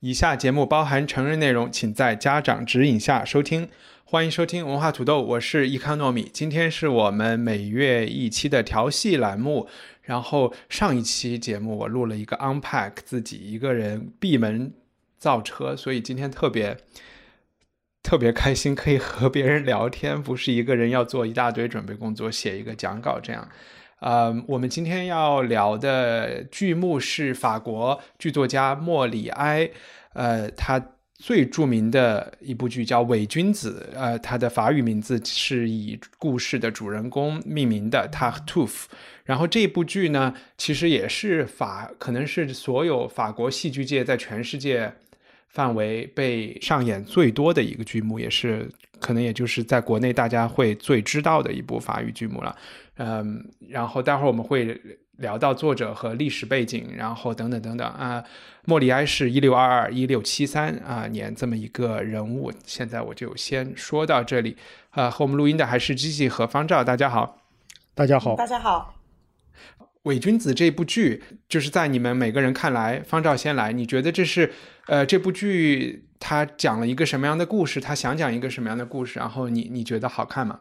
以下节目包含成人内容，请在家长指引下收听。欢迎收听文化土豆，我是易康糯米。今天是我们每月一期的调戏栏目。然后上一期节目我录了一个 unpack，自己一个人闭门造车，所以今天特别特别开心，可以和别人聊天，不是一个人要做一大堆准备工作，写一个讲稿这样。呃，我们今天要聊的剧目是法国剧作家莫里埃，呃，他最著名的一部剧叫《伪君子》，呃，它的法语名字是以故事的主人公命名的 Tartuffe。然后这部剧呢，其实也是法，可能是所有法国戏剧界在全世界范围被上演最多的一个剧目，也是可能也就是在国内大家会最知道的一部法语剧目了。嗯，然后待会儿我们会聊到作者和历史背景，然后等等等等啊。莫里埃是一六二二一六七三啊年这么一个人物。现在我就先说到这里。啊，和我们录音的还是机器和方照，大家好，大家好，大家好。《伪君子》这部剧，就是在你们每个人看来，方照先来，你觉得这是呃这部剧它讲了一个什么样的故事？他想讲一个什么样的故事？然后你你觉得好看吗？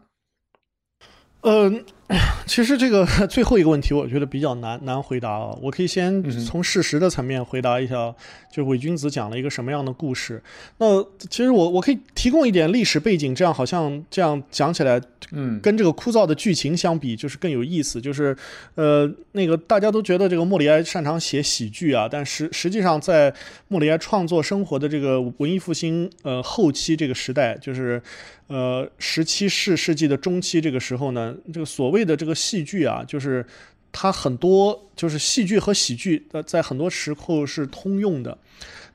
嗯、其实这个 最后一个问题，我觉得比较难难回答啊。我可以先从事实的层面回答一下，就是伪君子讲了一个什么样的故事。那其实我我可以提供一点历史背景，这样好像这样讲起来，嗯跟这个枯燥的剧情相比，就是更有意思。就是呃，那个大家都觉得这个莫里埃擅长写喜剧啊，但实实际上在莫里埃创作生活的这个文艺复兴呃后期这个时代，就是呃十七世世纪的中期这个时候呢，这个所谓的这个戏剧啊，就是它很多就是戏剧和喜剧呃在很多时候是通用的。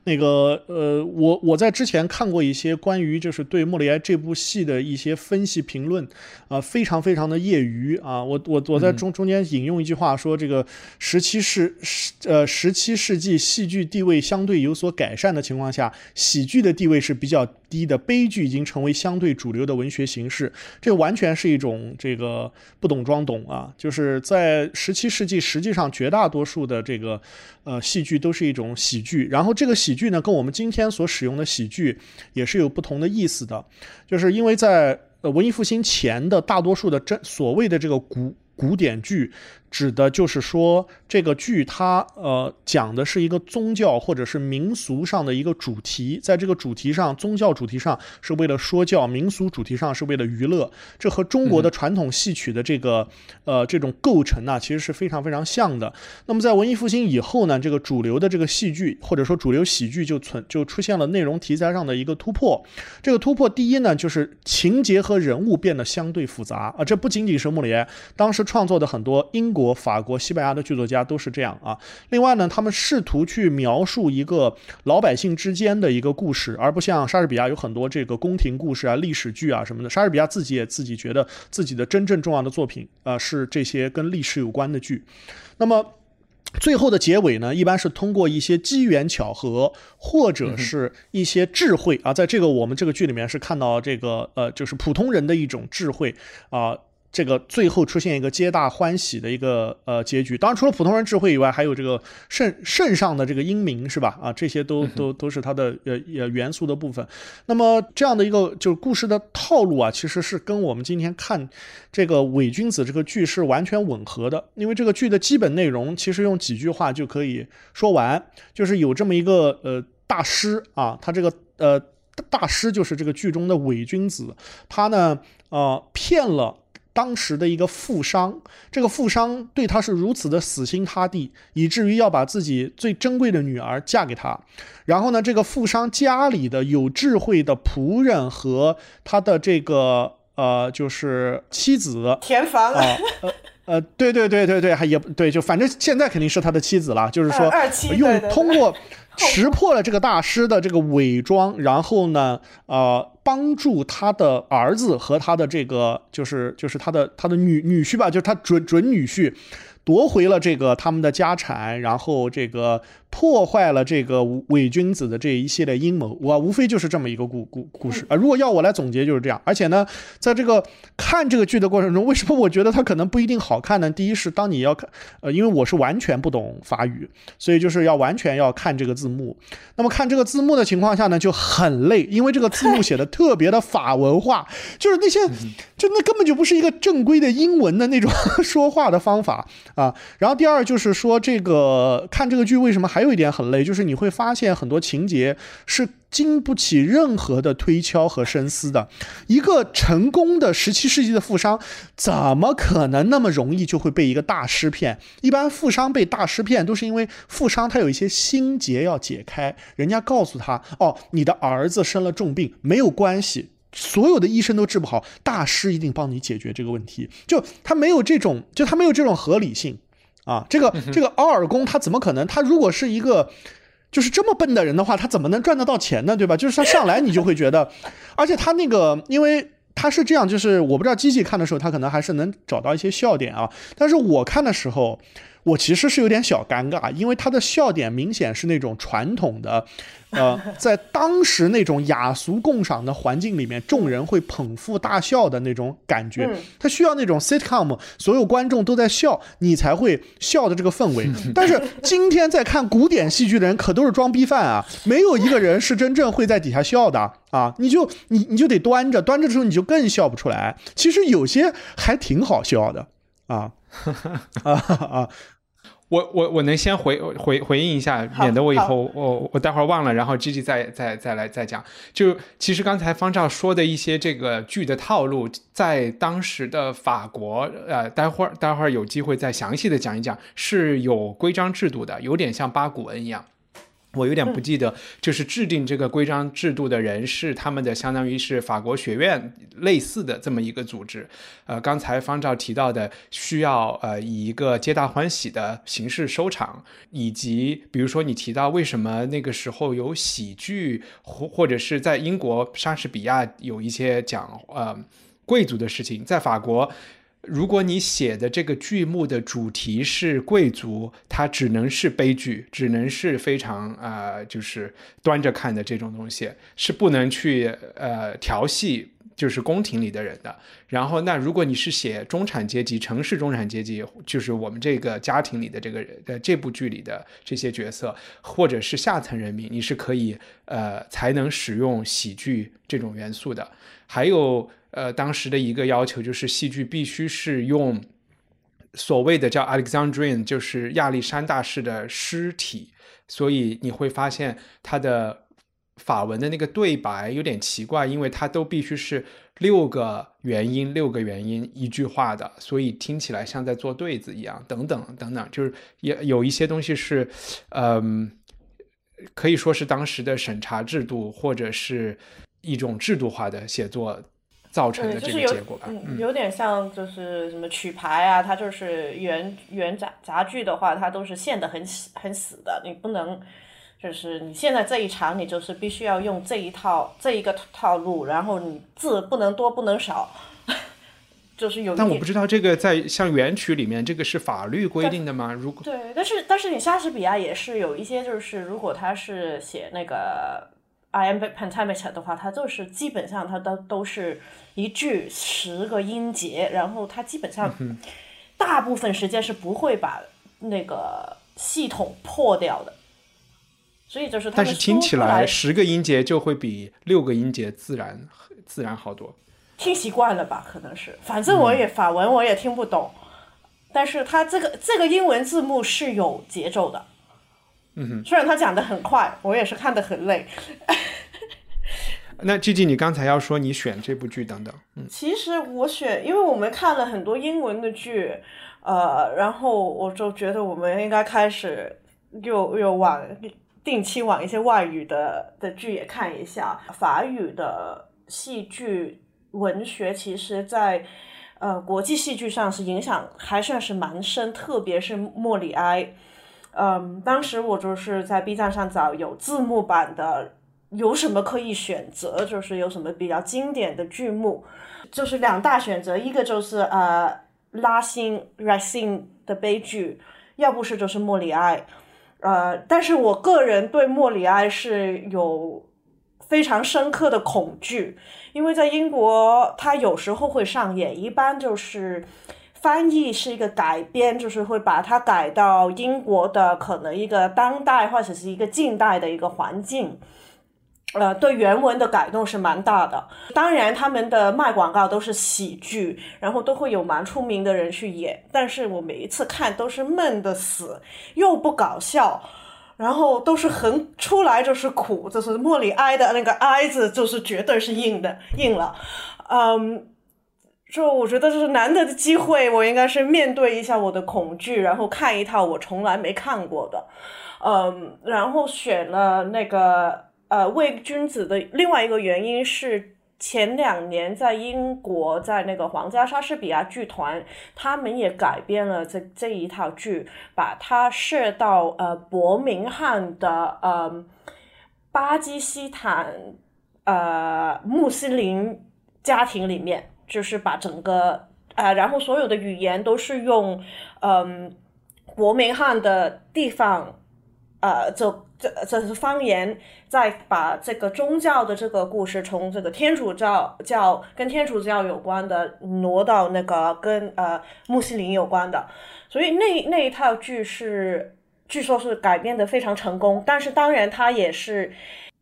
那个呃，我我在之前看过一些关于就是对莫里埃这部戏的一些分析评论，啊、非常非常的业余啊。我我我在中中间引用一句话说，这个十七世十呃十七世纪戏剧地位相对有所改善的情况下，喜剧的地位是比较低的，悲剧已经成为相对主流的文学形式。这完全是一种这个不懂装懂啊！就是在十七世纪，实际上绝大多数的这个呃戏剧都是一种喜剧，然后这个喜剧呢，跟我们今天所使用的喜剧也是有不同的意思的，就是因为在呃文艺复兴前的大多数的真所谓的这个古古典剧，指的就是说这个剧它呃讲的是一个宗教或者是民俗上的一个主题，在这个主题上，宗教主题上是为了说教，民俗主题上是为了娱乐，这和中国的传统戏曲的这个呃这种构成呢，其实是非常非常像的。那么在文艺复兴以后呢，这个主流的这个戏剧或者说主流喜剧就存就出现了内容题材上的一个突破。这个突破第一呢，就是情节和人物变得相对复杂啊，这不仅仅是莫里埃当时创作的很多英国、法国、西班牙的剧作家都是这样啊。另外呢，他们试图去描述一个老百姓之间的一个故事，而不像莎士比亚有很多这个宫廷故事啊、历史剧啊什么的。莎士比亚自己也自己觉得自己的真正重要的作品啊、呃是这些跟历史有关的剧。那么。最后的结尾呢，一般是通过一些机缘巧合，或者是一些智慧啊，在这个我们这个剧里面是看到这个呃，就是普通人的一种智慧啊。这个最后出现一个皆大欢喜的一个呃结局。当然，除了普通人智慧以外，还有这个圣圣上的这个英明，是吧？啊，这些都都都是它的呃呃元素的部分。那么这样的一个就是故事的套路啊，其实是跟我们今天看这个伪君子这个剧是完全吻合的。因为这个剧的基本内容其实用几句话就可以说完，就是有这么一个呃大师啊，他这个呃大师就是这个剧中的伪君子，他呢呃骗了。当时的一个富商，这个富商对他是如此的死心塌地，以至于要把自己最珍贵的女儿嫁给他。然后呢，这个富商家里的有智慧的仆人和他的这个呃，就是妻子田房啊，呃呃，对对对对对，还也对，就反正现在肯定是他的妻子了，就是说用通过。识破了这个大师的这个伪装，然后呢，呃，帮助他的儿子和他的这个就是就是他的他的女女婿吧，就是他准准女婿。夺回了这个他们的家产，然后这个破坏了这个伪君子的这一系列阴谋，我无非就是这么一个故故故事啊。如果要我来总结，就是这样。而且呢，在这个看这个剧的过程中，为什么我觉得它可能不一定好看呢？第一是当你要看，呃，因为我是完全不懂法语，所以就是要完全要看这个字幕。那么看这个字幕的情况下呢，就很累，因为这个字幕写的特别的法文化，就是那些就那根本就不是一个正规的英文的那种 说话的方法。啊，然后第二就是说，这个看这个剧为什么还还有一点很累，就是你会发现很多情节是经不起任何的推敲和深思的。一个成功的十七世纪的富商，怎么可能那么容易就会被一个大师骗？一般富商被大师骗，都是因为富商他有一些心结要解开，人家告诉他，哦，你的儿子生了重病，没有关系。所有的医生都治不好，大师一定帮你解决这个问题。就他没有这种，就他没有这种合理性啊！这个这个奥尔宫他怎么可能？他如果是一个就是这么笨的人的话，他怎么能赚得到钱呢？对吧？就是他上来你就会觉得，而且他那个，因为他是这样，就是我不知道机器看的时候，他可能还是能找到一些笑点啊。但是我看的时候。我其实是有点小尴尬，因为他的笑点明显是那种传统的，呃，在当时那种雅俗共赏的环境里面，众人会捧腹大笑的那种感觉。他需要那种 sitcom，所有观众都在笑，你才会笑的这个氛围。但是今天在看古典戏剧的人可都是装逼犯啊，没有一个人是真正会在底下笑的啊！你就你你就得端着，端着之后你就更笑不出来。其实有些还挺好笑的啊啊啊！我我我能先回回回应一下，免得我以后我我待会儿忘了，然后 G G 再再再来再讲。就其实刚才方照说的一些这个剧的套路，在当时的法国，呃，待会儿待会儿有机会再详细的讲一讲，是有规章制度的，有点像八股文一样。我有点不记得，就是制定这个规章制度的人是他们的，相当于是法国学院类似的这么一个组织。呃，刚才方照提到的，需要呃以一个皆大欢喜的形式收场，以及比如说你提到为什么那个时候有喜剧，或或者是在英国莎士比亚有一些讲呃贵族的事情，在法国。如果你写的这个剧目的主题是贵族，它只能是悲剧，只能是非常啊，就是端着看的这种东西，是不能去呃调戏就是宫廷里的人的。然后，那如果你是写中产阶级、城市中产阶级，就是我们这个家庭里的这个人，呃，这部剧里的这些角色，或者是下层人民，你是可以呃才能使用喜剧这种元素的。还有。呃，当时的一个要求就是戏剧必须是用所谓的叫 Alexandrian，就是亚历山大式的尸体，所以你会发现它的法文的那个对白有点奇怪，因为它都必须是六个元音，六个元音一句话的，所以听起来像在做对子一样，等等等等，就是也有一些东西是，嗯，可以说是当时的审查制度或者是一种制度化的写作。造成的这个结果吧，嗯，有点像就是什么曲牌啊，它就是原原杂杂剧的话，它都是限的很死很死的，你不能就是你现在这一场你就是必须要用这一套这一个套路，然后你字不能多不能少，就是有。但我不知道这个在像原曲里面这个是法律规定的吗？如果对，但是但是你莎士比亚也是有一些就是如果他是写那个。Iambic pentameter 的话，它就是基本上它都都是一句十个音节，然后它基本上大部分时间是不会把那个系统破掉的。所以就是它但是听起来十个音节就会比六个音节自然自然好多。听习惯了吧？可能是，反正我也、法文我也听不懂，但是它这个这个英文字幕是有节奏的。嗯哼，虽然他讲的很快，我也是看得很累。那 G G，你刚才要说你选这部剧等等，嗯，其实我选，因为我们看了很多英文的剧，呃，然后我就觉得我们应该开始又又往定期往一些外语的的剧也看一下。法语的戏剧文学，其实在呃国际戏剧上是影响还算是蛮深，特别是莫里埃。嗯，当时我就是在 B 站上找有字幕版的，有什么可以选择？就是有什么比较经典的剧目，就是两大选择，一个就是呃拉辛 Racin 的悲剧，要不是就是莫里埃。呃，但是我个人对莫里埃是有非常深刻的恐惧，因为在英国它有时候会上演，一般就是。翻译是一个改编，就是会把它改到英国的可能一个当代或者是一个近代的一个环境，呃，对原文的改动是蛮大的。当然，他们的卖广告都是喜剧，然后都会有蛮出名的人去演，但是我每一次看都是闷的死，又不搞笑，然后都是很出来就是苦，就是莫里埃的那个埃字就是绝对是硬的硬了，嗯。就我觉得这是难得的机会，我应该是面对一下我的恐惧，然后看一套我从来没看过的，嗯，然后选了那个呃《魏君子》的另外一个原因是前两年在英国，在那个皇家莎士比亚剧团，他们也改编了这这一套剧，把它设到呃伯明翰的呃巴基斯坦呃穆斯林家庭里面。就是把整个啊，然后所有的语言都是用嗯伯明翰的地方，呃，这这这是方言，再把这个宗教的这个故事从这个天主教教跟天主教有关的挪到那个跟呃穆斯林有关的，所以那那一套剧是据说是改编的非常成功，但是当然它也是。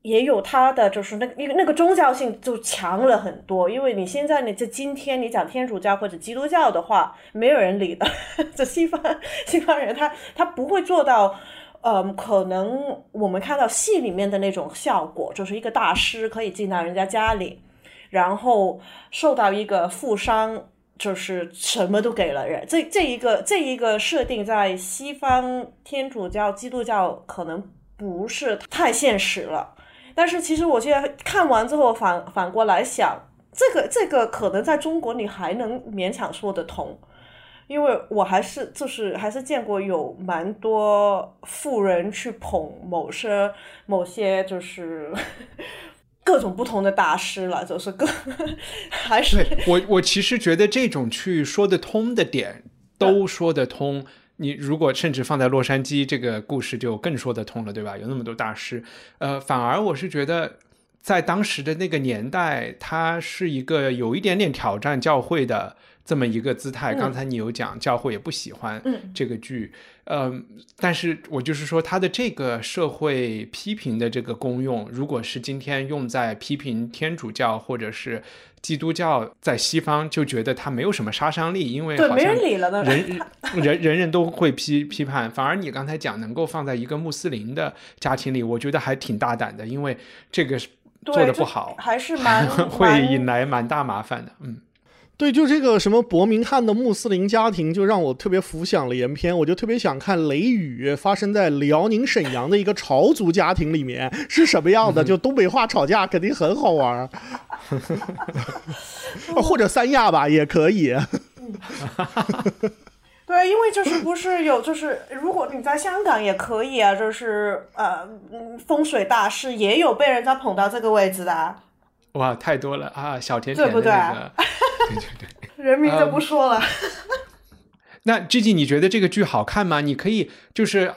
也有它的，就是那那个那个宗教性就强了很多，因为你现在你这今天你讲天主教或者基督教的话，没有人理的。这西方西方人他他不会做到，嗯，可能我们看到戏里面的那种效果，就是一个大师可以进到人家家里，然后受到一个富商，就是什么都给了人。这这一个这一个设定在西方天主教、基督教可能不是太现实了。但是其实我现在看完之后反反过来想，这个这个可能在中国你还能勉强说得通，因为我还是就是还是见过有蛮多富人去捧某些某些就是 各种不同的大师了，就是各还是我我其实觉得这种去说得通的点都说得通。你如果甚至放在洛杉矶，这个故事就更说得通了，对吧？有那么多大师，呃，反而我是觉得，在当时的那个年代，它是一个有一点点挑战教会的这么一个姿态。刚才你有讲，教会也不喜欢这个剧。嗯，但是我就是说，它的这个社会批评的这个功用，如果是今天用在批评天主教或者是基督教，在西方就觉得它没有什么杀伤力，因为对没人理了呢，人人人人都会批批判。反而你刚才讲能够放在一个穆斯林的家庭里，我觉得还挺大胆的，因为这个做的不好，还是蛮 会引来蛮大麻烦的，嗯。对，就这个什么伯明翰的穆斯林家庭，就让我特别浮想联翩。我就特别想看《雷雨》发生在辽宁沈阳的一个朝族家庭里面是什么样的。就东北话吵架肯定很好玩，或者三亚吧也可以。对，因为就是不是有就是如果你在香港也可以啊，就是呃风水大师也有被人家捧到这个位置的。哇，太多了啊！小甜甜的那个，对对对，人名就不说了。那 G G，你觉得这个剧好看吗？你可以就是，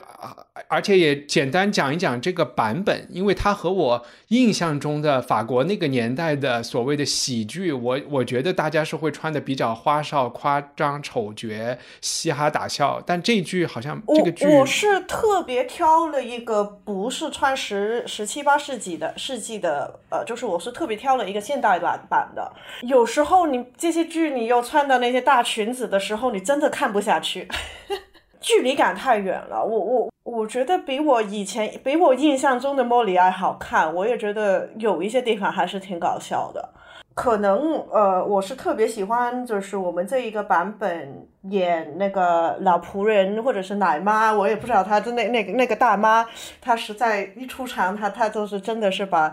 而且也简单讲一讲这个版本，因为它和我印象中的法国那个年代的所谓的喜剧，我我觉得大家是会穿的比较花哨、夸张、丑角、嘻哈大笑，但这剧好像这个剧我我是特别挑了一个不是穿十十七八世纪的世纪的，呃，就是我是特别挑了一个现代版版的。有时候你这些剧你又穿的那些大裙子的时候，你真的看不下去。距离感太远了，我我我觉得比我以前比我印象中的莫里埃好看，我也觉得有一些地方还是挺搞笑的。可能呃，我是特别喜欢，就是我们这一个版本演那个老仆人或者是奶妈，我也不知道她的那那个那个大妈，她实在一出场，她她都是真的是把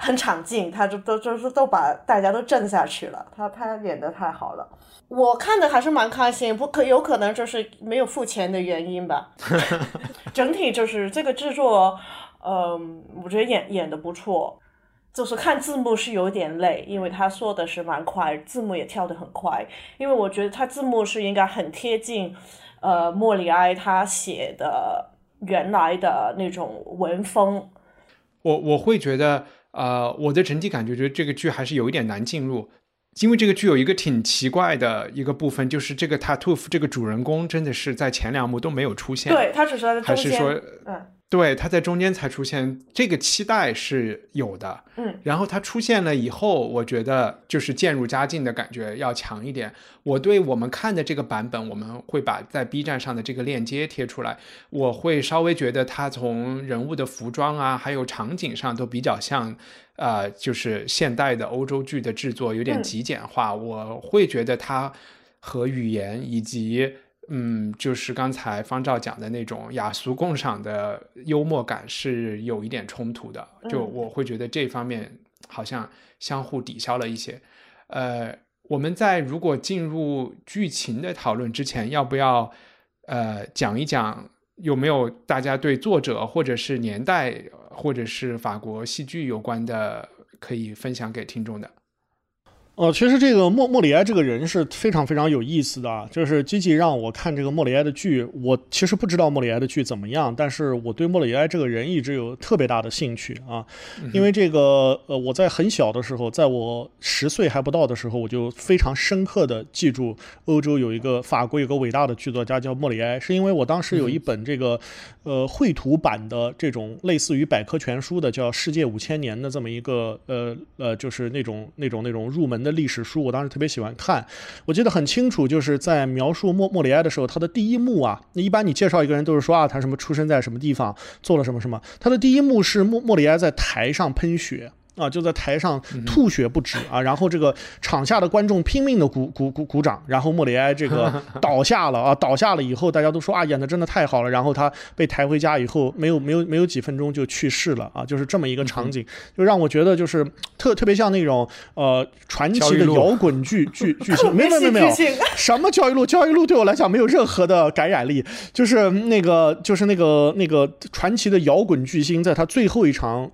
很场劲，他就都就是都把大家都震下去了，他他演的太好了。我看的还是蛮开心，不可有可能就是没有付钱的原因吧。整体就是这个制作，嗯，我觉得演演的不错。就是看字幕是有点累，因为他说的是蛮快，字幕也跳得很快。因为我觉得他字幕是应该很贴近，呃，莫里埃他写的原来的那种文风。我我会觉得，呃，我的整体感觉觉得这个剧还是有一点难进入。因为这个剧有一个挺奇怪的一个部分，就是这个 Tatoof 这个主人公真的是在前两幕都没有出现，对他只是在还是说，嗯，对他在中间才出现，这个期待是有的，嗯，然后他出现了以后，我觉得就是渐入佳境的感觉要强一点。我对我们看的这个版本，我们会把在 B 站上的这个链接贴出来，我会稍微觉得他从人物的服装啊，还有场景上都比较像。呃，就是现代的欧洲剧的制作有点极简化，我会觉得它和语言以及嗯，就是刚才方照讲的那种雅俗共赏的幽默感是有一点冲突的，就我会觉得这方面好像相互抵消了一些。呃，我们在如果进入剧情的讨论之前，要不要呃讲一讲有没有大家对作者或者是年代？或者是法国戏剧有关的，可以分享给听众的。哦，其实这个莫莫里埃这个人是非常非常有意思的。就是积极让我看这个莫里埃的剧，我其实不知道莫里埃的剧怎么样，但是我对莫里埃这个人一直有特别大的兴趣啊。因为这个，呃，我在很小的时候，在我十岁还不到的时候，我就非常深刻的记住欧洲有一个法国有个伟大的剧作家叫莫里埃，是因为我当时有一本这个呃绘图版的这种类似于百科全书的叫《世界五千年》的这么一个呃呃，就是那种那种那种入门的。历史书，我当时特别喜欢看。我记得很清楚，就是在描述莫莫里埃的时候，他的第一幕啊，一般你介绍一个人都是说啊，他什么出生在什么地方，做了什么什么。他的第一幕是莫莫里埃在台上喷血。啊，就在台上吐血不止啊，然后这个场下的观众拼命的鼓鼓鼓鼓掌，然后莫里埃这个 倒下了啊，倒下了以后，大家都说啊，演的真的太好了。然后他被抬回家以后，没有没有没有几分钟就去世了啊，就是这么一个场景，就让我觉得就是特特别像那种呃传奇的摇滚剧剧剧情，没有没有没有，什么教育路？教育路对我来讲没有任何的感染力，就是那个就是那个那个传奇的摇滚巨星，在他最后一场。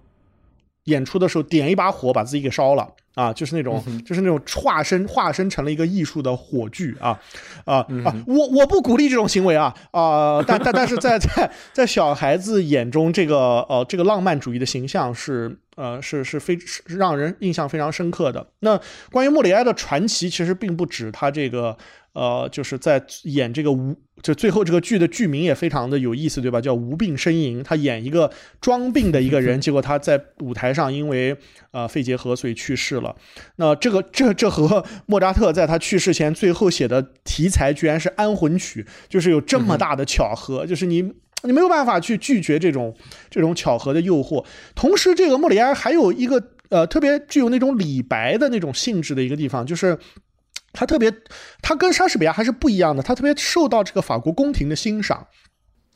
演出的时候点一把火把自己给烧了啊，就是那种就是那种化身化身成了一个艺术的火炬啊啊啊！我我不鼓励这种行为啊啊！但但但是在在在小孩子眼中，这个呃这个浪漫主义的形象是呃是是非是让人印象非常深刻的。那关于莫里埃的传奇，其实并不止他这个。呃，就是在演这个无，就最后这个剧的剧名也非常的有意思，对吧？叫无病呻吟。他演一个装病的一个人，结果他在舞台上因为呃肺结核所以去世了。那这个这这和莫扎特在他去世前最后写的题材居然是安魂曲，就是有这么大的巧合，就是你你没有办法去拒绝这种这种巧合的诱惑。同时，这个莫里埃还有一个呃特别具有那种李白的那种性质的一个地方，就是。他特别，他跟莎士比亚还是不一样的。他特别受到这个法国宫廷的欣赏，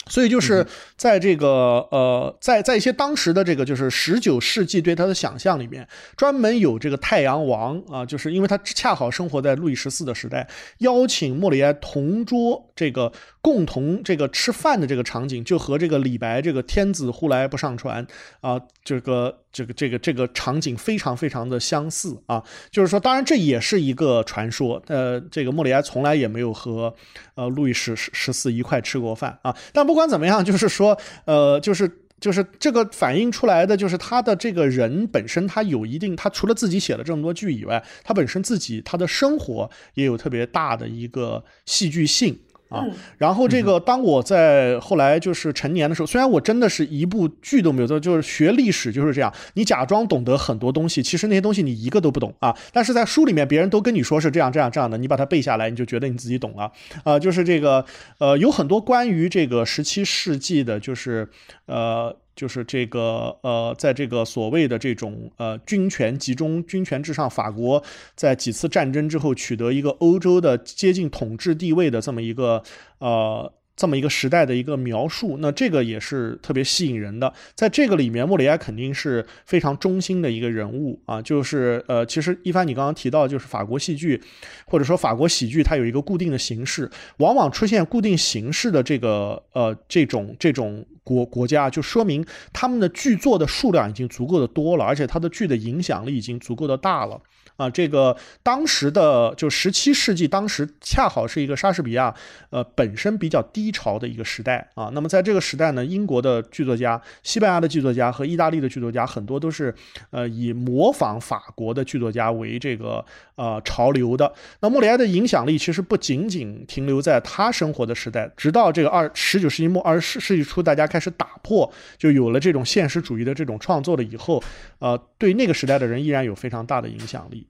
所以就是在这个呃，在在一些当时的这个就是十九世纪对他的想象里面，专门有这个太阳王啊，就是因为他恰好生活在路易十四的时代，邀请莫里埃同桌这个共同这个吃饭的这个场景，就和这个李白这个天子呼来不上船啊，这个。这个这个这个场景非常非常的相似啊，就是说，当然这也是一个传说，呃，这个莫里埃从来也没有和呃路易十十十四一块吃过饭啊，但不管怎么样，就是说，呃，就是就是这个反映出来的，就是他的这个人本身，他有一定，他除了自己写了这么多剧以外，他本身自己他的生活也有特别大的一个戏剧性。啊，然后这个，当我在后来就是成年的时候，虽然我真的是一部剧都没有做，就是学历史就是这样，你假装懂得很多东西，其实那些东西你一个都不懂啊。但是在书里面，别人都跟你说是这样这样这样的，你把它背下来，你就觉得你自己懂了啊。就是这个，呃，有很多关于这个十七世纪的，就是呃。就是这个呃，在这个所谓的这种呃军权集中、军权至上，法国在几次战争之后取得一个欧洲的接近统治地位的这么一个呃。这么一个时代的一个描述，那这个也是特别吸引人的。在这个里面，莫里埃肯定是非常中心的一个人物啊。就是呃，其实一帆你刚刚提到，就是法国戏剧或者说法国喜剧，它有一个固定的形式，往往出现固定形式的这个呃这种这种国国家，就说明他们的剧作的数量已经足够的多了，而且它的剧的影响力已经足够的大了。啊，这个当时的就十七世纪，当时恰好是一个莎士比亚，呃，本身比较低潮的一个时代啊。那么在这个时代呢，英国的剧作家、西班牙的剧作家和意大利的剧作家很多都是，呃，以模仿法国的剧作家为这个呃潮流的。那莫里埃的影响力其实不仅仅停留在他生活的时代，直到这个二十九世纪末、二十世纪初，大家开始打破，就有了这种现实主义的这种创作了以后，呃，对那个时代的人依然有非常大的影响力。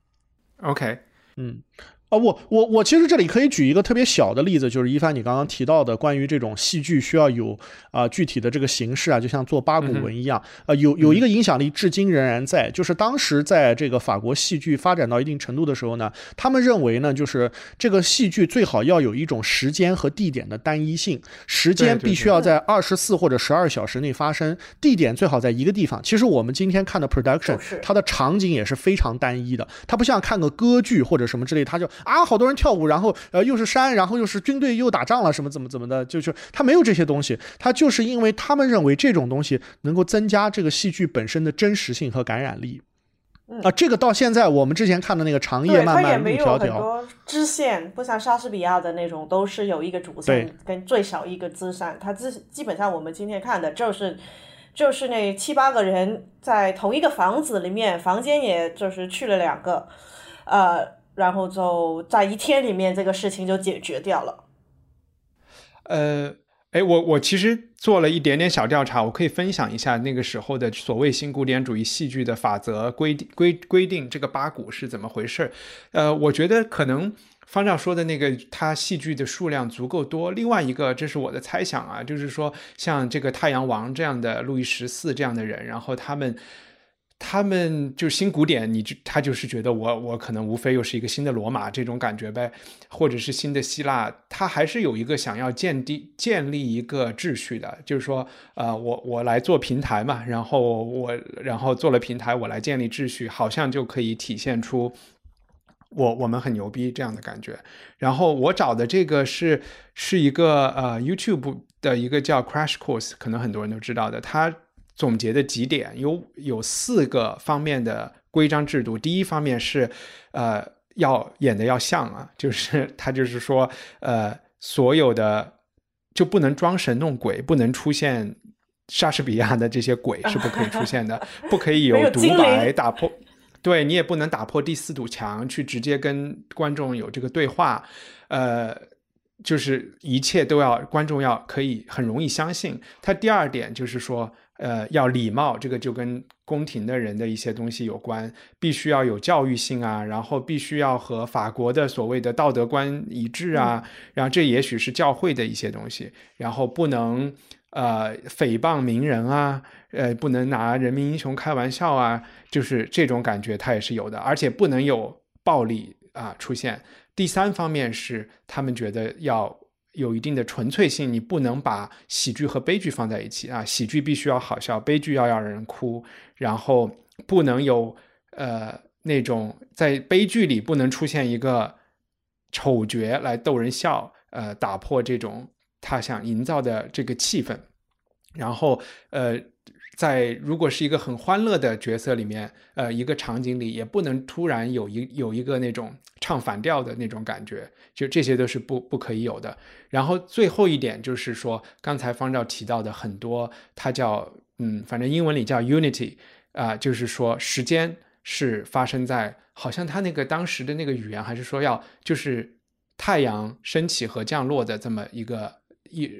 OK，嗯。啊，我我我其实这里可以举一个特别小的例子，就是一帆你刚刚提到的关于这种戏剧需要有啊具体的这个形式啊，就像做八股文一样，呃，有有一个影响力至今仍然在，就是当时在这个法国戏剧发展到一定程度的时候呢，他们认为呢，就是这个戏剧最好要有一种时间和地点的单一性，时间必须要在二十四或者十二小时内发生，地点最好在一个地方。其实我们今天看的 production，它的场景也是非常单一的，它不像看个歌剧或者什么之类，它就。啊，好多人跳舞，然后呃又是山，然后又是军队又打仗了，什么怎么怎么的，就是他没有这些东西，他就是因为他们认为这种东西能够增加这个戏剧本身的真实性和感染力。啊，这个到现在我们之前看的那个长夜漫漫路迢迢，支线不像莎士比亚的那种都是有一个主线跟最少一个支线，它基基本上我们今天看的就是就是那七八个人在同一个房子里面，房间也就是去了两个，呃。然后就在一天里面，这个事情就解决掉了。呃，哎，我我其实做了一点点小调查，我可以分享一下那个时候的所谓新古典主义戏剧的法则规定规规定这个八股是怎么回事。呃，我觉得可能方丈说的那个，他戏剧的数量足够多。另外一个，这是我的猜想啊，就是说像这个太阳王这样的路易十四这样的人，然后他们。他们就新古典，你就他就是觉得我我可能无非又是一个新的罗马这种感觉呗，或者是新的希腊，他还是有一个想要建立建立一个秩序的，就是说，呃，我我来做平台嘛，然后我然后做了平台，我来建立秩序，好像就可以体现出我我们很牛逼这样的感觉。然后我找的这个是是一个呃 YouTube 的一个叫 Crash Course，可能很多人都知道的，他。总结的几点有有四个方面的规章制度。第一方面是，呃，要演的要像啊，就是他就是说，呃，所有的就不能装神弄鬼，不能出现莎士比亚的这些鬼是不可以出现的，不可以有独白打破，对你也不能打破第四堵墙去直接跟观众有这个对话，呃，就是一切都要观众要可以很容易相信。他第二点就是说。呃，要礼貌，这个就跟宫廷的人的一些东西有关，必须要有教育性啊，然后必须要和法国的所谓的道德观一致啊，然后这也许是教会的一些东西，然后不能呃诽谤名人啊，呃不能拿人民英雄开玩笑啊，就是这种感觉他也是有的，而且不能有暴力啊出现。第三方面是他们觉得要。有一定的纯粹性，你不能把喜剧和悲剧放在一起啊！喜剧必须要好笑，悲剧要让人哭，然后不能有呃那种在悲剧里不能出现一个丑角来逗人笑，呃，打破这种他想营造的这个气氛。然后呃，在如果是一个很欢乐的角色里面，呃，一个场景里，也不能突然有一有一个那种唱反调的那种感觉，就这些都是不不可以有的。然后最后一点就是说，刚才方照提到的很多，它叫嗯，反正英文里叫 unity 啊、就是说时间是发生在好像他那个当时的那个语言，还是说要就是太阳升起和降落的这么一个一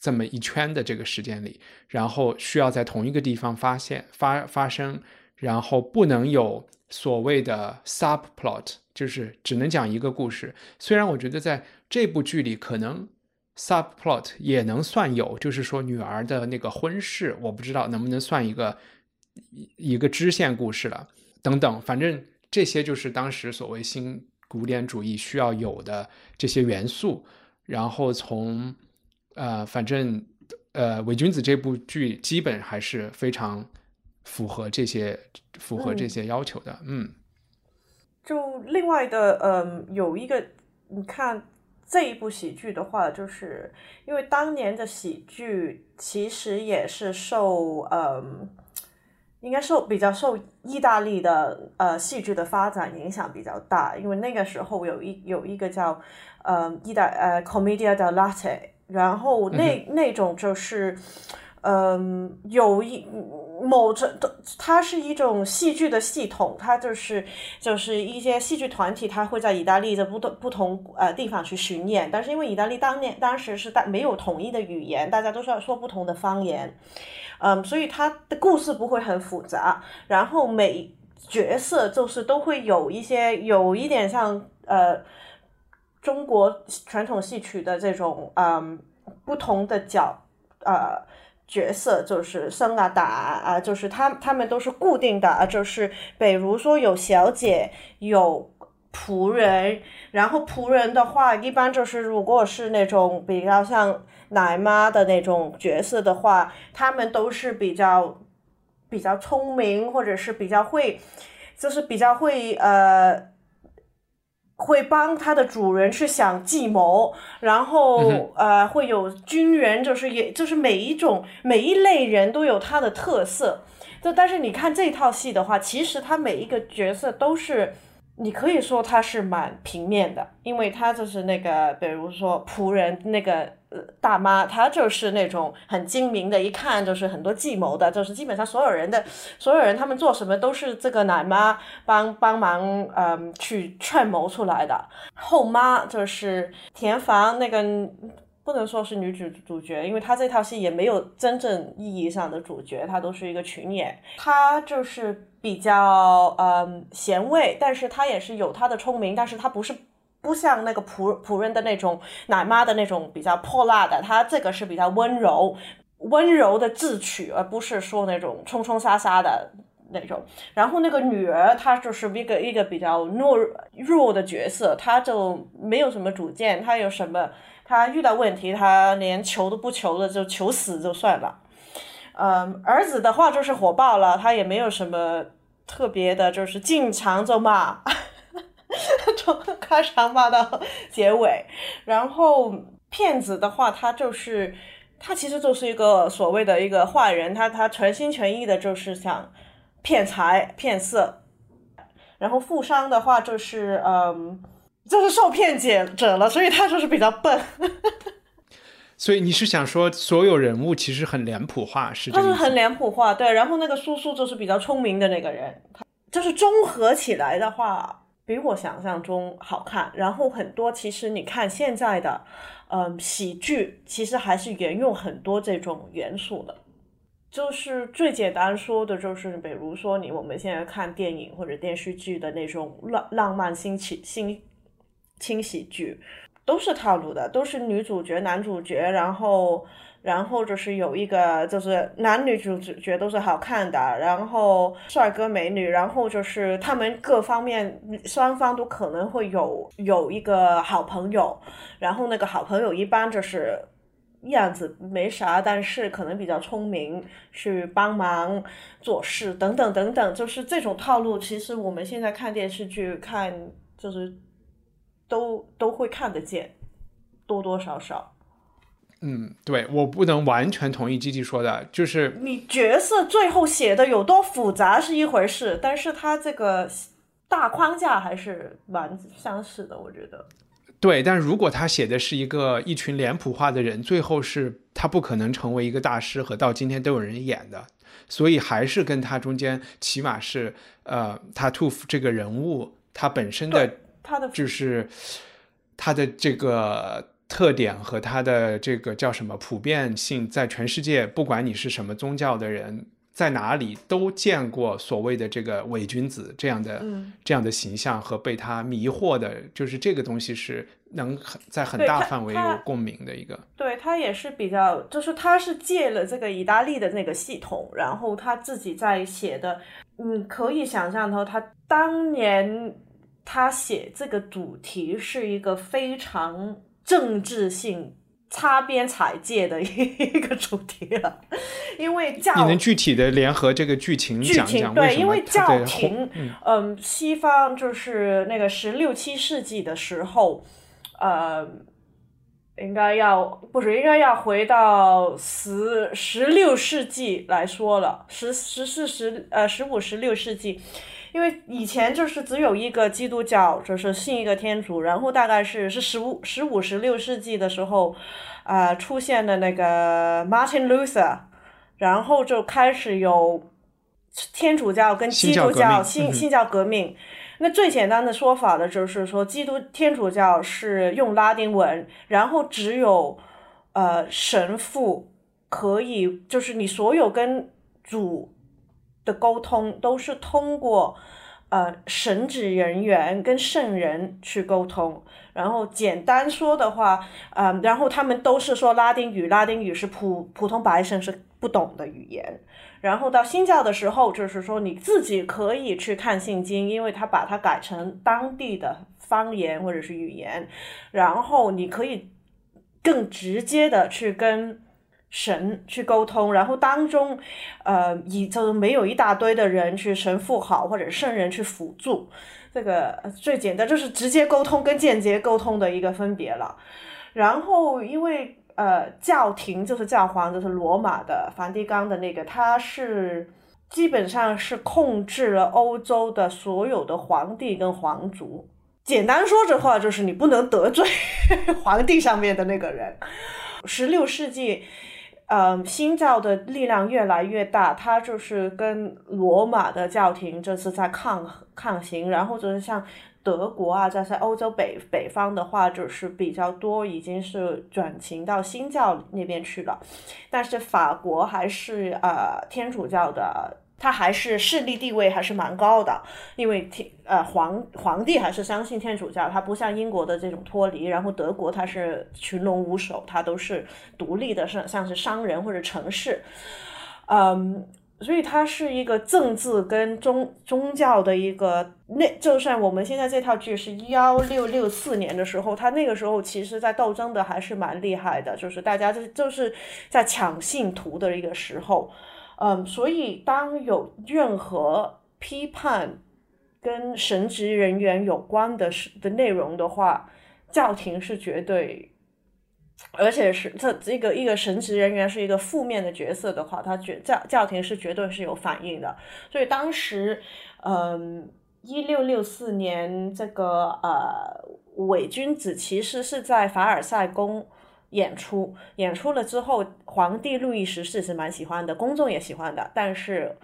这么一圈的这个时间里，然后需要在同一个地方发现发发生，然后不能有所谓的 subplot，就是只能讲一个故事。虽然我觉得在这部剧里可能 subplot 也能算有，就是说女儿的那个婚事，我不知道能不能算一个一一个支线故事了，等等，反正这些就是当时所谓新古典主义需要有的这些元素。然后从呃，反正呃，伪君子这部剧基本还是非常符合这些符合这些要求的，嗯。就另外的，嗯，有一个，你看这一部喜剧的话，就是因为当年的喜剧其实也是受，嗯，应该受比较受意大利的呃戏剧的发展影响比较大，因为那个时候有一有一个叫，呃，意大呃 Commedia dell'arte，然后那、那种就是。嗯，有一某种，它是一种戏剧的系统，它就是就是一些戏剧团体，它会在意大利的不同不同呃地方去巡演，但是因为意大利当年当时是大没有统一的语言，大家都是要说不同的方言，嗯，所以它的故事不会很复杂，然后每角色就是都会有一些有一点像呃中国传统戏曲的这种嗯不同的角呃。角色就是生啊打啊，就是他他们都是固定的啊，就是比如说有小姐，有仆人，然后仆人的话，一般就是如果是那种比较像奶妈的那种角色的话，他们都是比较比较聪明，或者是比较会，就是比较会呃。会帮它的主人去想计谋，然后、呃会有军人，就是也就是每一种每一类人都有他的特色。就但是你看这套戏的话，其实他每一个角色都是，你可以说他是蛮平面的，因为他就是那个，比如说仆人那个大妈，她就是那种很精明的，一看就是很多计谋的，就是基本上所有人的所有人他们做什么都是这个奶妈帮帮忙，嗯，去劝谋出来的。后妈就是田房那个。不能说是女主主角，因为她这套戏也没有真正意义上的主角，她都是一个群演。她就是比较嗯贤惠，但是她也是有她的聪明，但是她不是不像那个仆仆人的那种奶妈的那种比较泼辣的，她这个是比较温柔温柔的智取，而不是说那种冲冲杀杀的。那种，然后那个女儿她就是一个一个比较懦弱的角色，她就没有什么主见，她有什么他遇到问题，他连求都不求了，就求死就算了。嗯，儿子的话就是火爆了，他也没有什么特别的，就是经常就骂，从开场骂到结尾。然后骗子的话，他就是他其实就是一个所谓的一个坏人，他他全心全意的就是想骗财骗色。然后富商的话就是嗯，就是受骗者者了，所以他就是比较笨。所以你是想说，所有人物其实很脸谱化，是这个意思？他是很脸谱化，对。然后那个叔叔就是比较聪明的那个人，他就是综合起来的话，比我想象中好看。然后很多其实你看现在的，嗯，喜剧其实还是沿用很多这种元素的。就是最简单说的，就是比如说你我们现在看电影或者电视剧的那种浪浪漫新奇新轻喜剧，都是套路的，都是女主角、男主角，然后然后就是有一个就是男女主角都是好看的，然后帅哥美女，然后就是他们各方面双方都可能会有有一个好朋友，然后那个好朋友一般就是。样子没啥，但是可能比较聪明，去帮忙做事等等等等，就是这种套路。其实我们现在看电视剧看，就是都都会看得见，多多少少。嗯，对我不能完全同意基基说的，就是你角色最后写的有多复杂是一回事，但是他这个大框架还是蛮相似的，我觉得。对，但如果他写的是一个一群脸谱化的人，最后是他不可能成为一个大师和到今天都有人演的，所以还是跟他中间起码是呃，他 Toof 这个人物他本身的就是他的这个。特点和它的这个叫什么普遍性，在全世界，不管你是什么宗教的人，在哪里都见过所谓的这个伪君子这样的这样的形象和被他迷惑的，就是这个东西是能很在很大范围有共鸣的一个。对他也是比较，就是他是借了这个意大利的那个系统，然后他自己在写的，嗯，可以想象到他当年他写这个主题是一个非常。政治性擦边踩界的 一个主题了，因为教你能具体的联合这个剧情讲讲对，因为教廷，嗯，西方就是那个十六七世纪的时候，呃，应该要不是应该要回到十十六世纪来说了，十十四十呃十五十六世纪。因为以前就是只有一个基督教，就是信一个天主，然后大概是是十五十五十六世纪的时候，啊出现的那个 Martin Luther，然后就开始有天主教跟基督教新新教革命。那最简单的说法呢，就是说基督天主教是用拉丁文，然后只有呃神父可以，就是你所有跟主。的沟通都是通过呃神职人员跟圣人去沟通，然后简单说的话，嗯，然后他们都是说拉丁语，拉丁语是普普通白人是不懂的语言。然后到新教的时候，就是说你自己可以去看圣经，因为他把它改成当地的方言或者是语言，然后你可以更直接的去跟。神去沟通，然后当中，呃，以就没有一大堆的人去神父好或者圣人去辅助，这个最简单就是直接沟通跟间接沟通的一个分别了。然后因为呃教廷就是教皇就是罗马的梵蒂冈的那个，他是基本上是控制了欧洲的所有的皇帝跟皇族。简单说这话就是你不能得罪 皇帝上面的那个人。十六世纪。嗯，新教的力量越来越大，它就是跟罗马的教廷这次在抗抗行，然后就是像德国啊，在在欧洲北北方的话，就是比较多，已经是转型到新教那边去了，但是法国还是呃天主教的。他还是势力地位还是蛮高的，因为天呃皇皇帝还是相信天主教，他不像英国的这种脱离，然后德国他是群龙无首，他都是独立的，像像是商人或者城市，嗯，所以它是一个政治跟宗宗教的一个那，就算我们现在这套剧是幺六六四年的时候，他那个时候其实在斗争的还是蛮厉害的，就是大家就就是在抢信徒的一个时候。嗯，所以当有任何批判跟神职人员有关的事的内容的话，教廷是绝对，而且是这这个一个神职人员是一个负面的角色的话，他绝教教廷是绝对是有反应的。所以当时，嗯，一六六四年这个呃伪君子其实是在凡尔赛宫。演出演出了之后，皇帝路易十四是蛮喜欢的，公众也喜欢的，但是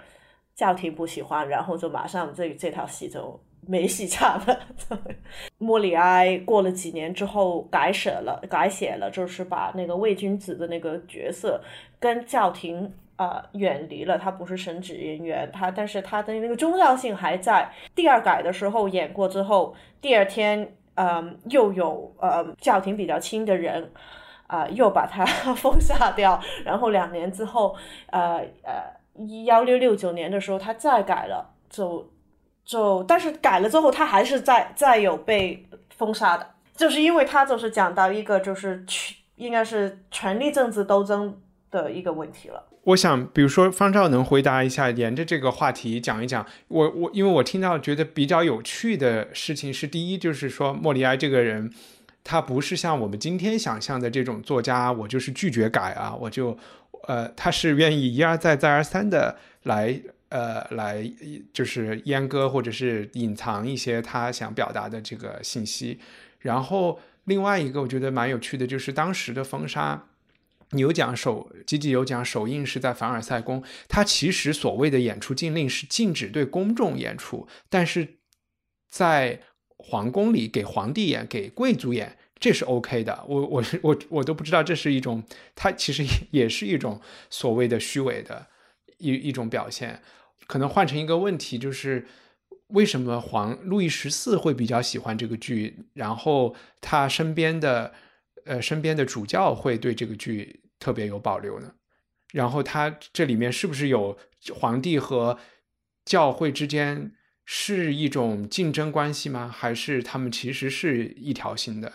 教廷不喜欢，然后就马上这这套戏就没戏唱了。莫里埃过了几年之后改写了，改写了，就是把那个伪君子的那个角色跟教廷啊远离了，他不是神职人员，他但是他的那个宗教性还在。第二改的时候演过之后，第二天嗯又有呃教廷比较亲的人。啊，又把它 封杀掉，然后两年之后，呃呃，幺六六九年的时候，他再改了，就就，但是改了之后，他还是再再有被封杀的，就是因为他就是讲到一个就是权，应该是权力政治斗争的一个问题了。我想，比如说方照能回答一下，沿着这个话题讲一讲。我我因为我听到觉得比较有趣的事情是，第一就是说莫里埃这个人。他不是像我们今天想象的这种作家，我就是拒绝改啊，我就呃，他是愿意一而再再而三的来呃来就是阉割或者是隐藏一些他想表达的这个信息。然后另外一个我觉得蛮有趣的就是当时的封杀。有讲首，积极有讲首映是在凡尔赛宫，它其实所谓的演出禁令是禁止对公众演出，但是在皇宫里给皇帝演、给贵族演，这是 OK 的。我我我我都不知道这是一种，它其实也是一种所谓的虚伪的一一种表现。可能换成一个问题，就是为什么皇路易十四会比较喜欢这个剧，然后他身边的。呃，身边的主教会对这个剧特别有保留呢。然后他这里面是不是有皇帝和教会之间是一种竞争关系吗？还是他们其实是一条心的？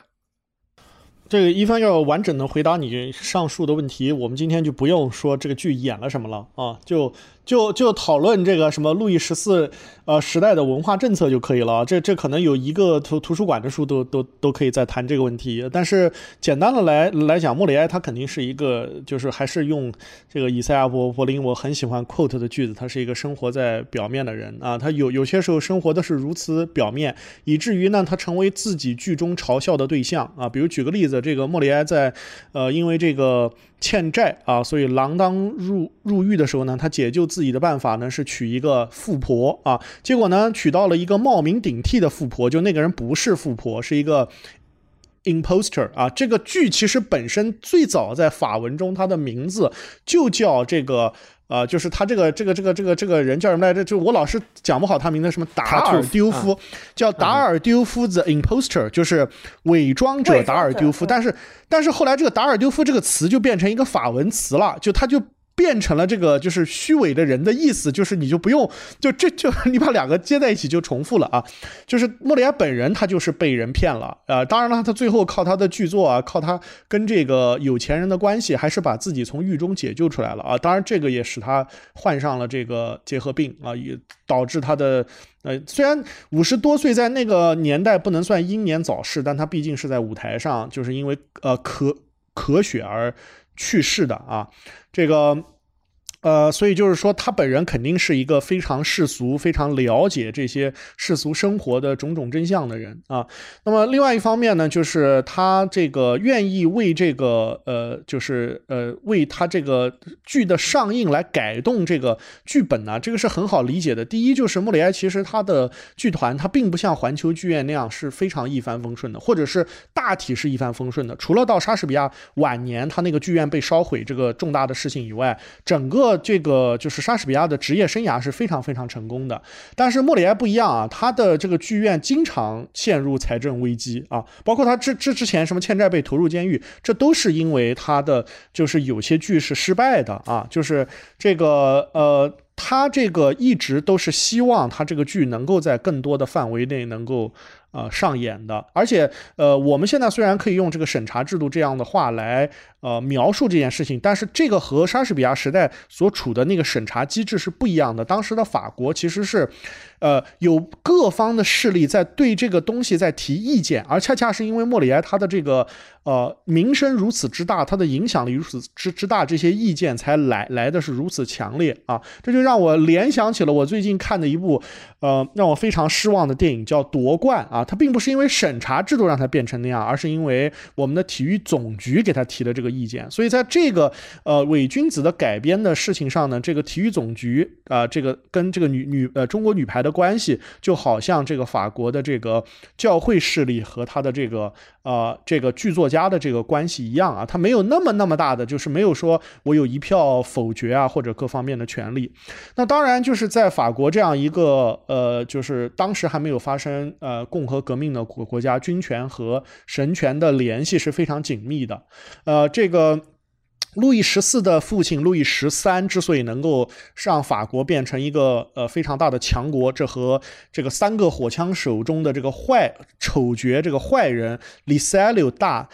这个一帆要完整的回答你上述的问题，我们今天就不用说这个剧演了什么了啊，就。就就讨论这个什么路易十四呃时代的文化政策就可以了，这这可能有一个图图书馆的书都都都可以再谈这个问题。但是简单的来来讲，莫里埃他肯定是一个，就是还是用这个以赛亚伯柏林我很喜欢 quote 的句子，他是一个生活在表面的人啊，他有有些时候生活的是如此表面，以至于呢他成为自己剧中嘲笑的对象啊。比如举个例子，这个莫里埃在呃因为这个。欠债啊，所以锒铛入入狱的时候呢，他解救自己的办法呢是娶一个富婆啊，结果呢娶到了一个冒名顶替的富婆，就那个人不是富婆，是一个 imposter 啊。这个剧其实本身最早在法文中，它的名字就叫这个。啊，就是他这个这个这个这个这个人叫什么来着？就我老是讲不好他名字，什么达尔丢夫，叫达尔丢夫 the imposter，就是伪装者达尔丢夫。但是但是后来这个达尔丢夫这个词就变成一个法文词了，就他就。变成了这个就是虚伪的人的意思，就是你就不用就这就你把两个接在一起就重复了啊，就是莫里亚本人他就是被人骗了啊，当然了，他最后靠他的剧作啊，靠他跟这个有钱人的关系，还是把自己从狱中解救出来了啊，当然这个也使他患上了这个结核病啊，也导致他的呃虽然五十多岁在那个年代不能算英年早逝，但他毕竟是在舞台上就是因为呃咳咳血而去世的啊。这个。呃，所以就是说，他本人肯定是一个非常世俗、非常了解这些世俗生活的种种真相的人啊。那么，另外一方面呢，就是他这个愿意为这个呃，就是呃，为他这个剧的上映来改动这个剧本呢，这个是很好理解的。第一，就是莫里埃其实他的剧团他并不像环球剧院那样是非常一帆风顺的，或者是大体是一帆风顺的，除了到莎士比亚晚年他那个剧院被烧毁这个重大的事情以外，整个。这个就是莎士比亚的职业生涯是非常非常成功的，但是莫里埃不一样啊，他的这个剧院经常陷入财政危机啊，包括他之之之前什么欠债被投入监狱，这都是因为他的就是有些剧是失败的啊，就是这个呃，他这个一直都是希望他这个剧能够在更多的范围内能够。呃，上演的，而且，呃，我们现在虽然可以用这个审查制度这样的话来，呃，描述这件事情，但是这个和莎士比亚时代所处的那个审查机制是不一样的。当时的法国其实是。呃，有各方的势力在对这个东西在提意见，而恰恰是因为莫里埃他的这个呃名声如此之大，他的影响力如此之之大，这些意见才来来的是如此强烈啊！这就让我联想起了我最近看的一部呃让我非常失望的电影，叫《夺冠》啊。它并不是因为审查制度让它变成那样，而是因为我们的体育总局给他提的这个意见。所以在这个呃伪君子的改编的事情上呢，这个体育总局啊，这个跟这个女女呃中国女排的。关系就好像这个法国的这个教会势力和他的这个呃这个剧作家的这个关系一样啊，他没有那么那么大的，就是没有说我有一票否决啊或者各方面的权利。那当然就是在法国这样一个呃，就是当时还没有发生呃共和革命的国国家，军权和神权的联系是非常紧密的。呃，这个。路易十四的父亲路易十三之所以能够让法国变成一个呃非常大的强国，这和这个三个火枪手中的这个坏丑角这个坏人里塞留大。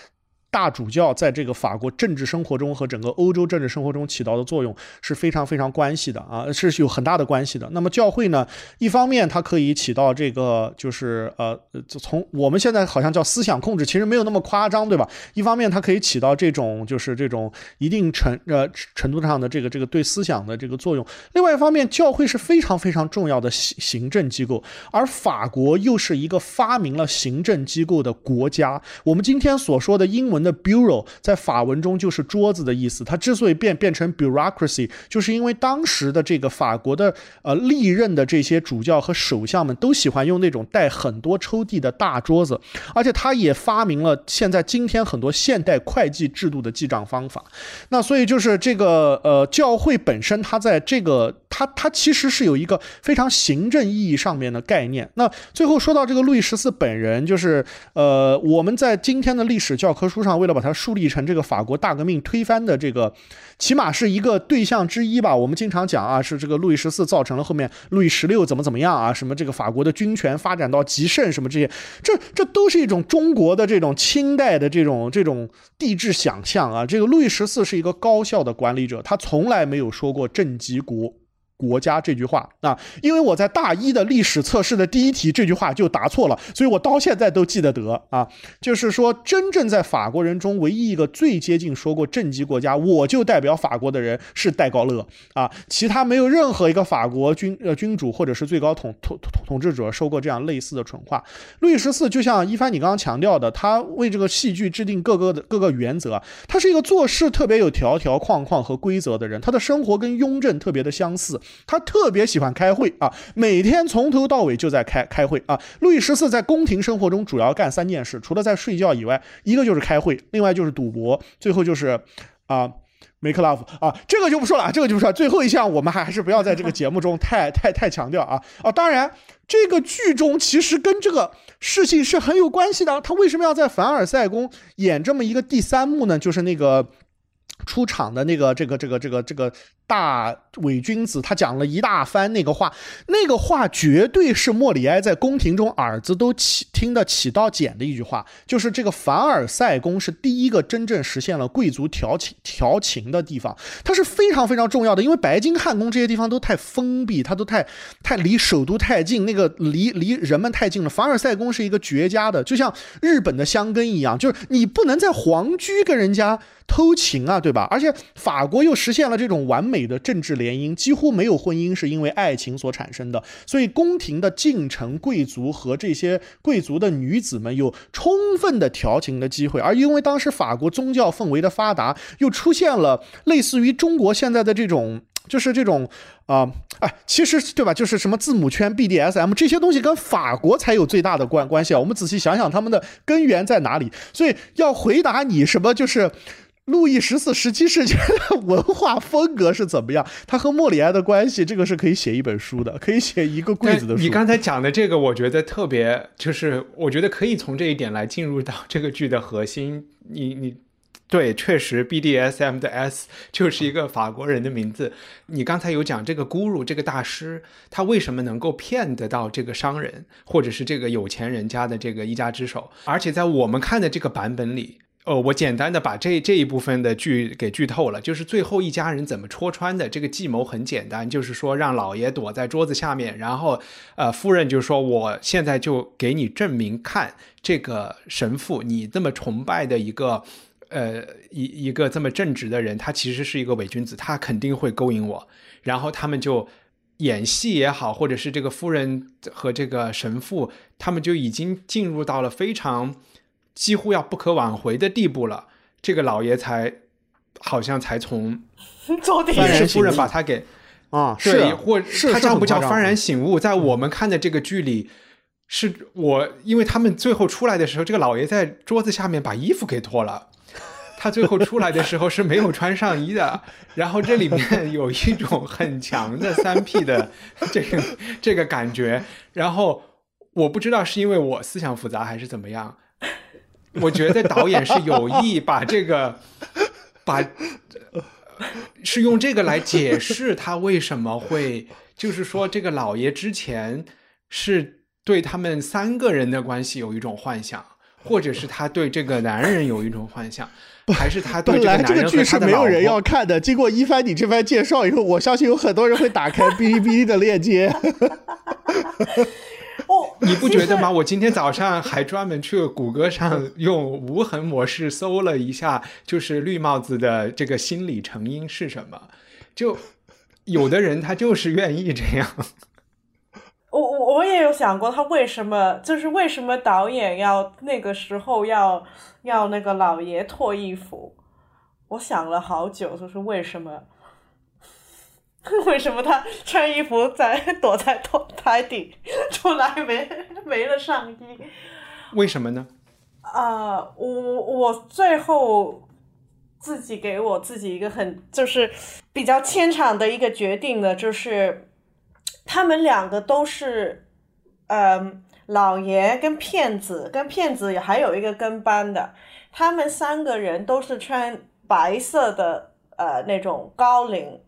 大主教在这个法国政治生活中和整个欧洲政治生活中起到的作用是非常非常关系的啊，是有很大的关系的。那么教会呢，一方面它可以起到这个就是呃，从我们现在好像叫思想控制，其实没有那么夸张，对吧？一方面它可以起到这种就是这种一定程呃程度上的这个这个对思想的这个作用。另外一方面，教会是非常非常重要的行行政机构，而法国又是一个发明了行政机构的国家。我们今天所说的英文的 bureau 在法文中就是桌子的意思。它之所以变变成 bureaucracy，就是因为当时的这个法国的呃历任的这些主教和首相们都喜欢用那种带很多抽屉的大桌子，而且他也发明了现在今天很多现代会计制度的记账方法。那所以就是这个呃教会本身，它在这个它它其实是有一个非常行政意义上面的概念。那最后说到这个路易十四本人，就是呃我们在今天的历史教科书，上为了把它树立成这个法国大革命推翻的这个。起码是一个对象之一吧。我们经常讲啊，是这个路易十四造成了后面路易十六怎么怎么样啊，什么这个法国的军权发展到极盛，什么这些，这这都是一种中国的这种清代的这种这种地质想象啊。这个路易十四是一个高效的管理者，他从来没有说过政绩国。国家这句话啊，因为我在大一的历史测试的第一题这句话就答错了，所以我到现在都记得得啊。就是说，真正在法国人中唯一一个最接近说过政绩国家，我就代表法国的人是戴高乐啊，其他没有任何一个法国君呃君主或者是最高统统统治者说过这样类似的蠢话。路易十四就像一帆你刚刚强调的，他为这个戏剧制定各个的各个原则，他是一个做事特别有条条框框和规则的人，他的生活跟雍正特别的相似。他特别喜欢开会啊，每天从头到尾就在开开会啊。路易十四在宫廷生活中主要干三件事，除了在睡觉以外，一个就是开会，另外就是赌博，最后就是啊，make love 啊。这个就不说了，这个就不说。最后一项我们还还是不要在这个节目中太太太强调啊啊。当然，这个剧中其实跟这个事情是很有关系的。他为什么要在凡尔赛宫演这么一个第三幕呢？就是那个出场的那个这个这个这个这个。大伪君子，他讲了一大番那个话，那个话绝对是莫里埃在宫廷中耳子都起听得起到茧的一句话，就是这个凡尔赛宫是第一个真正实现了贵族调情调情的地方，它是非常非常重要的，因为白金汉宫这些地方都太封闭，它都太太离首都太近，那个离离人们太近了。凡尔赛宫是一个绝佳的，就像日本的香根一样，就是你不能在皇居跟人家偷情啊，对吧？而且法国又实现了这种完美。美的政治联姻几乎没有婚姻是因为爱情所产生的，所以宫廷的近臣贵族和这些贵族的女子们有充分的调情的机会，而因为当时法国宗教氛围的发达，又出现了类似于中国现在的这种，就是这种啊，哎，其实对吧？就是什么字母圈、BDSM 这些东西跟法国才有最大的关关系啊。我们仔细想想，他们的根源在哪里？所以要回答你什么，就是。路易十四十七世纪的文化风格是怎么样？他和莫里埃的关系，这个是可以写一本书的，可以写一个柜子的书。你刚才讲的这个，我觉得特别，就是我觉得可以从这一点来进入到这个剧的核心。你你对，确实 BDSM 的 S 就是一个法国人的名字。你刚才有讲这个 guru 这个大师，他为什么能够骗得到这个商人，或者是这个有钱人家的这个一家之首？而且在我们看的这个版本里。哦，我简单的把这这一部分的剧给剧透了，就是最后一家人怎么戳穿的。这个计谋很简单，就是说让老爷躲在桌子下面，然后，呃，夫人就说：“我现在就给你证明，看这个神父，你这么崇拜的一个，呃，一一个这么正直的人，他其实是一个伪君子，他肯定会勾引我。”然后他们就演戏也好，或者是这个夫人和这个神父，他们就已经进入到了非常。几乎要不可挽回的地步了，这个老爷才好像才从 也是夫人把他给啊，对，或他这样不叫幡然醒悟，在我们看的这个剧里，是我因为他们最后出来的时候，这个老爷在桌子下面把衣服给脱了，他最后出来的时候是没有穿上衣的，然后这里面 有一种很强的三 P 的这个这个感觉，然后我不知道是因为我思想复杂还是怎么样。我觉得导演是有意把这个，把是用这个来解释他为什么会，就是说这个老爷之前是对他们三个人的关系有一种幻想，或者是他对这个男人有一种幻想，还是他对本来这个剧是没有人要看的，经过一帆你这番介绍以后，我相信有很多人会打开哔哩哔哩的链接。哦，你不觉得吗？我今天早上还专门去谷歌上用无痕模式搜了一下，就是绿帽子的这个心理成因是什么？就有的人他就是愿意这样，我我我也有想过，他为什么就是为什么导演要那个时候要要那个老爷脱衣服？我想了好久，就是为什么？为什么他穿衣服在躲在头台底，出来没没了上衣？为什么呢？啊、我我最后自己给我自己一个很就是比较牵强的一个决定呢，就是他们两个都是，嗯、老爷跟骗子，跟骗子也还有一个跟班的，他们三个人都是穿白色的呃那种高领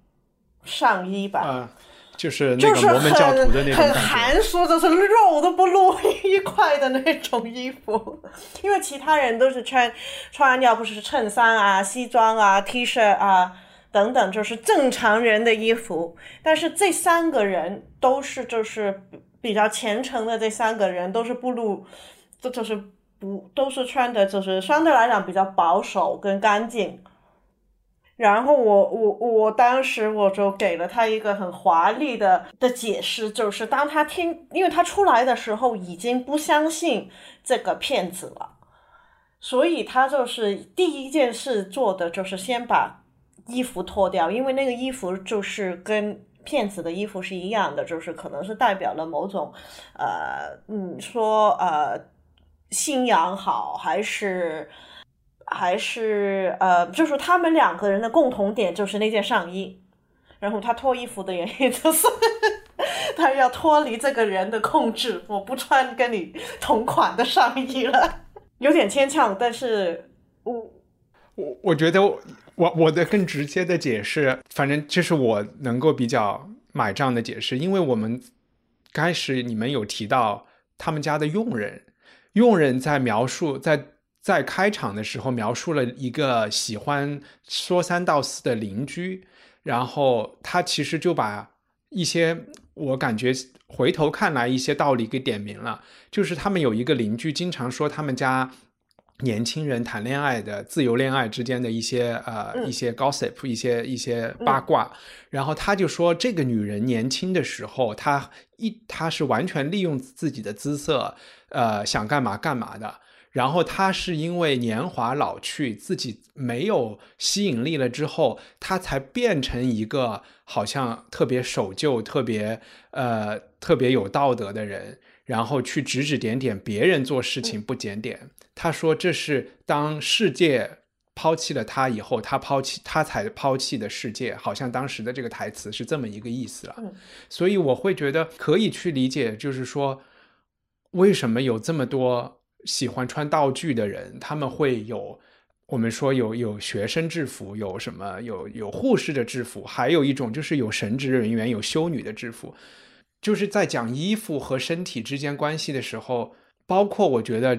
上衣吧，啊、就是那就是个摩门教徒的那种很很。寒酸，就是肉都不露一块的那种衣服，因为其他人都是穿穿要不是衬衫啊、西装啊、T 恤啊等等，就是正常人的衣服。但是这三个人都是就是比比较虔诚的，这三个人都是不露，这就是不都是穿的，就是相对来讲比较保守跟干净。然后我我我当时我就给了他一个很华丽的的解释，就是当他听，因为他出来的时候已经不相信这个骗子了，所以他就是第一件事做的就是先把衣服脱掉，因为那个衣服就是跟骗子的衣服是一样的，就是可能是代表了某种呃，嗯，说呃信仰好还是。还是呃，就是他们两个人的共同点就是那件上衣，然后他脱衣服的原因就是 他要脱离这个人的控制，我不穿跟你同款的上衣了，有点牵强，但是我我我觉得我我的更直接的解释，反正这是我能够比较买账的解释，因为我们开始你们有提到他们家的佣人，佣人在描述在在开场的时候描述了一个喜欢说三道四的邻居，然后他其实就把一些我感觉回头看来一些道理给点明了，就是他们有一个邻居经常说他们家年轻人谈恋爱的自由恋爱之间的一些呃、嗯。一些 gossip 一些一些八卦，然后他就说这个女人年轻的时候，她一她是完全利用自己的姿色，呃想干嘛干嘛的。然后他是因为年华老去，自己没有吸引力了之后，他才变成一个好像特别守旧、特别呃特别有道德的人，然后去指指点点别人做事情不检点。他说这是当世界抛弃了他以后，他抛弃他才抛弃的世界，好像当时的这个台词是这么一个意思了。嗯所以我会觉得可以去理解，就是说为什么有这么多喜欢穿道具的人，他们会有。我们说有有学生制服，有什么有有护士的制服，还有一种就是有神职人员、有修女的制服。就是在讲衣服和身体之间关系的时候，包括我觉得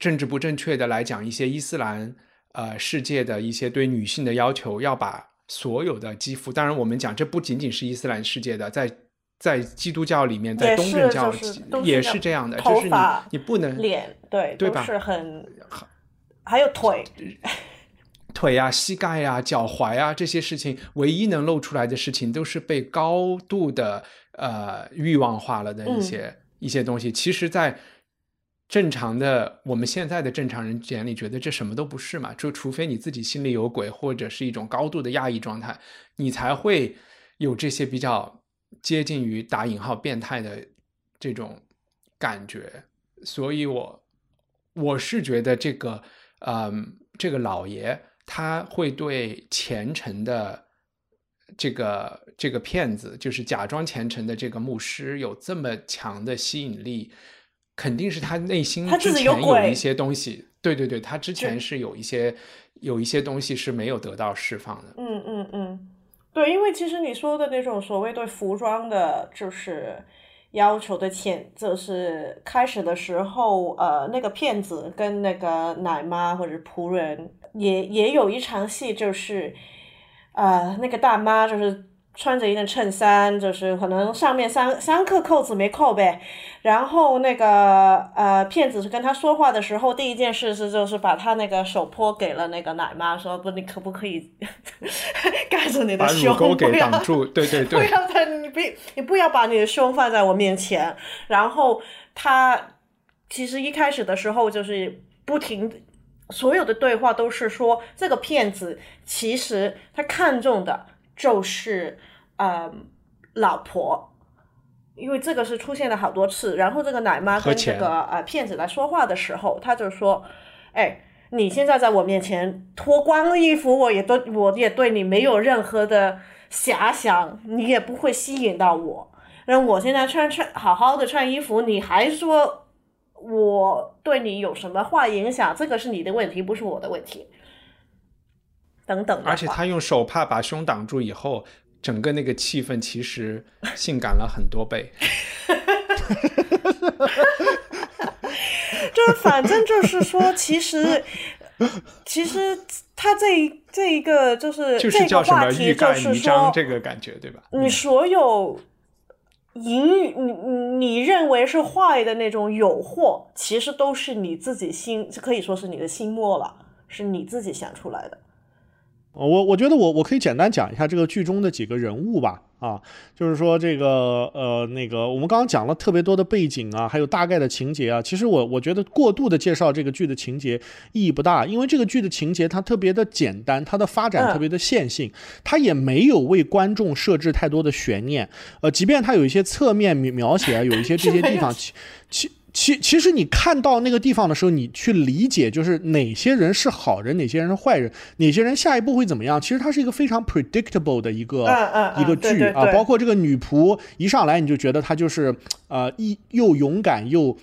政治不正确的来讲一些伊斯兰呃世界的一些对女性的要求，要把所有的肌肤，当然我们讲这不仅仅是伊斯兰世界的，在在基督教里面，在东正教也是这样的，就是你你不能脸对对吧是很，还有腿，腿呀、膝盖呀、脚踝啊这些事情，唯一能露出来的事情，都是被高度的呃欲望化了的一些、一些东西。其实，在正常的我们现在的正常人眼里，觉得这什么都不是嘛，就除非你自己心里有鬼，或者是一种高度的压抑状态，你才会有这些比较接近于打引号变态的这种感觉。所以我我是觉得这个，嗯，这个老爷他会对虔诚的这个这个骗子，就是假装虔诚的这个牧师有这么强的吸引力，肯定是他内心之前有一些东西，对对对，他之前是有一些有一些东西是没有得到释放的。嗯嗯嗯，对，因为其实你说的那种所谓对服装的，就是要求的浅，就是开始的时候，呃，那个骗子跟那个奶妈或者仆人也也有一场戏，就是，呃，那个大妈就是穿着一件衬衫，就是可能上面三三颗扣子没扣呗，然后那个呃骗子是跟他说话的时候，第一件事是就是把他那个手泼给了那个奶妈，说不，你可不可以 盖着你的把胸，乳沟给不要挡住，对对不，要在你不你不要把你的胸放在我面前。然后他其实一开始的时候就是不停，所有的对话都是说这个骗子其实他看中的就是呃老婆。因为这个是出现了好多次，然后这个奶妈跟这个呃骗子来说话的时候，他就说：“哎，你现在在我面前脱光了衣服，我也都我也对你没有任何的遐想，你也不会吸引到我。然后我现在穿穿好好的穿衣服，你还说我对你有什么坏影响？这个是你的问题，不是我的问题。等等，而且他用手帕把胸挡住以后，整个那个气氛其实性感了很多倍。就是反正就是说，其实其实他这一这一个就是就是叫什这个话题，就是说这个感觉，对吧？你所有淫欲，你你你认为是坏的那种诱惑，其实都是你自己心，可以说是你的心魔了，是你自己想出来的。呃我我觉得我我可以简单讲一下这个剧中的几个人物吧，啊，就是说这个呃那个我们刚刚讲了特别多的背景啊，还有大概的情节啊，其实我我觉得过度的介绍这个剧的情节意义不大，因为这个剧的情节它特别的简单，它的发展嗯特别的线性，它也没有为观众设置太多的悬念，呃，即便它有一些侧面描描写啊，有一些这些地方 其其。其其实你看到那个地方的时候，你去理解就是哪些人是好人，哪些人是坏人，哪些人下一步会怎么样。其实它是一个非常 predictable 的一个、嗯嗯嗯一个剧啊，包括这个女仆一上来你就觉得她就是呃一又勇敢又。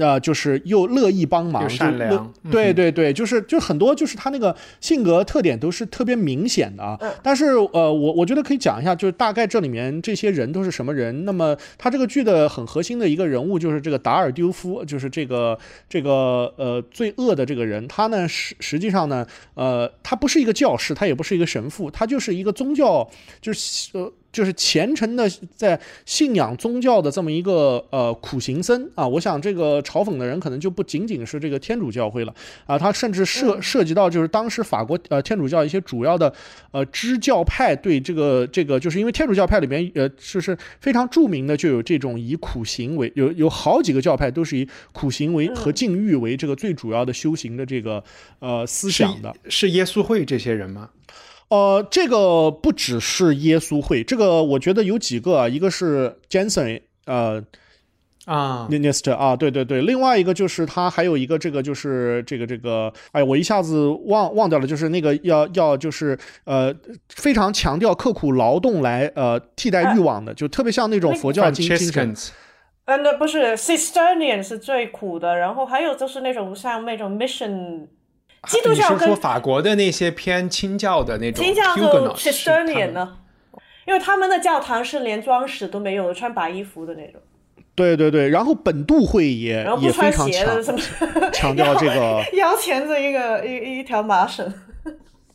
呃，就是又乐意帮忙，又善良嗯对对对，就是就很多就是他那个性格特点都是特别明显的啊。嗯但是呃，我我觉得可以讲一下，就是大概这里面这些人都是什么人。那么他这个剧的很核心的一个人物就是这个达尔丢夫，就是这个这个呃最恶的这个人。他呢实实际上呢，呃，他不是一个教士，他也不是一个神父，他就是一个宗教，就是呃。就是虔诚的在信仰宗教的这么一个呃苦行僧啊，我想这个嘲讽的人可能就不仅仅是这个天主教会了啊，他甚至涉涉及到就是当时法国呃天主教一些主要的呃支教派对这个这个，就是因为天主教派里面呃就是非常著名的就有这种以苦行为有有好几个教派都是以苦行为和禁欲为这个最主要的修行的这个呃思想的。是耶稣会这些人吗？呃，这个不只是耶稣会，这个我觉得有几个啊，一个是 Jensen，呃啊，n i s t 啊，对对对，另外一个就是他还有一个这个就是这个这个，哎，我一下子忘忘掉了，就是那个要要就是呃非常强调刻苦劳动来呃替代欲望的，就特别像那种佛教精精神。呃，那不是 Cistercian 是最苦的，然后还有就是那种像那种 mission，基督教跟说法国的那些偏清教的那种清教就是他 Cistercian 呢？因为他们的教堂是连装饰都没有，穿白衣服的那种，对对对，然后本度会也然后也不穿鞋非常强的什么，强调这个。腰前子一个一一条麻绳。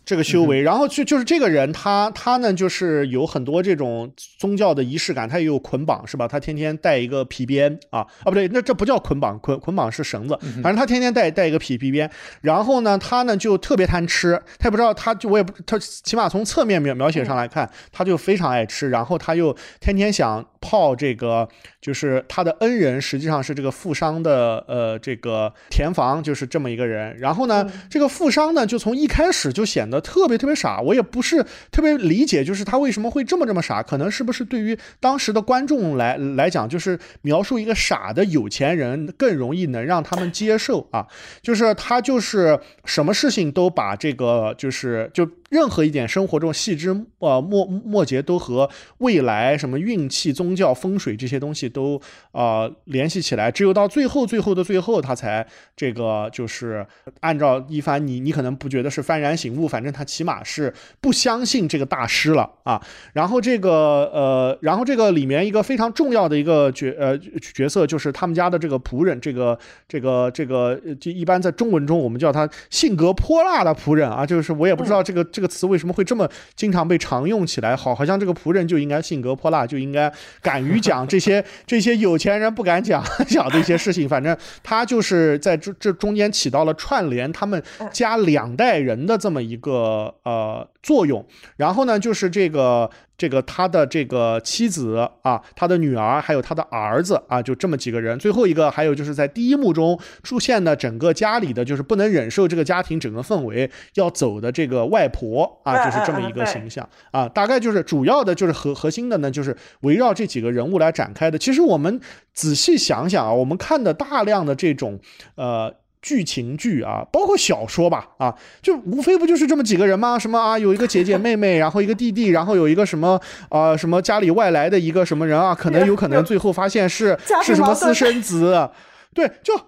这个修为，然后就就是这个人，他他呢就是有很多这种宗教的仪式感，他也有捆绑，是吧？他天天带一个皮鞭啊啊，不对，那这不叫捆绑，捆捆绑是绳子，反正他天天带带一个皮皮鞭。然后呢，他呢就特别贪吃，他也不知道，他就我也不，他起码从侧面描描写上来看，他就非常爱吃，然后他又天天想泡这个，就是他的恩人实际上是这个富商的呃这个田房，就是这么一个人。然后呢，这个富商呢就从一开始就显得特别特别傻，我也不是特别理解，就是他为什么会这么这么傻？可能是不是对于当时的观众来来讲，就是描述一个傻的有钱人更容易能让他们接受啊？就是他就是什么事情都把这个就是就任何一点生活中细枝呃末末节都和未来什么运气、宗宗教、风水这些东西都啊联系起来，只有到最后最后的最后，他才这个就是按照一番你你可能不觉得是幡然醒悟，反正他起码是不相信这个大师了啊。然后这个呃，然后这个里面一个非常重要的一个角呃角色就是他们家的这个仆人，这个这个这个就一般在中文中我们叫他性格泼辣的仆人啊，就是我也不知道这个这个词为什么会这么经常被常用起来，好好像这个仆人就应该性格泼辣，就应该敢于讲这些 这些有钱人不敢讲讲的一些事情。反正他就是在这这中间起到了串联他们家两代人的这么一个呃作用。然后呢，就是这个这个他的这个妻子啊，他的女儿，还有他的儿子啊，就这么几个人。最后一个还有就是在第一幕中出现的整个家里的就是不能忍受这个家庭整个氛围要走的这个外婆啊，就是这么一个形象啊。大概就是主要的就是核核心的呢，就是围绕这几个人物来展开的。其实我们仔细想想啊，我们看的大量的这种呃。剧情剧啊，包括小说吧，啊，就无非不就是这么几个人吗？什么啊，有一个姐姐妹妹，然后一个弟弟，然后有一个什么啊，什么家里外来的一个什么人啊，可能有可能最后发现是 是什么私生子，对，就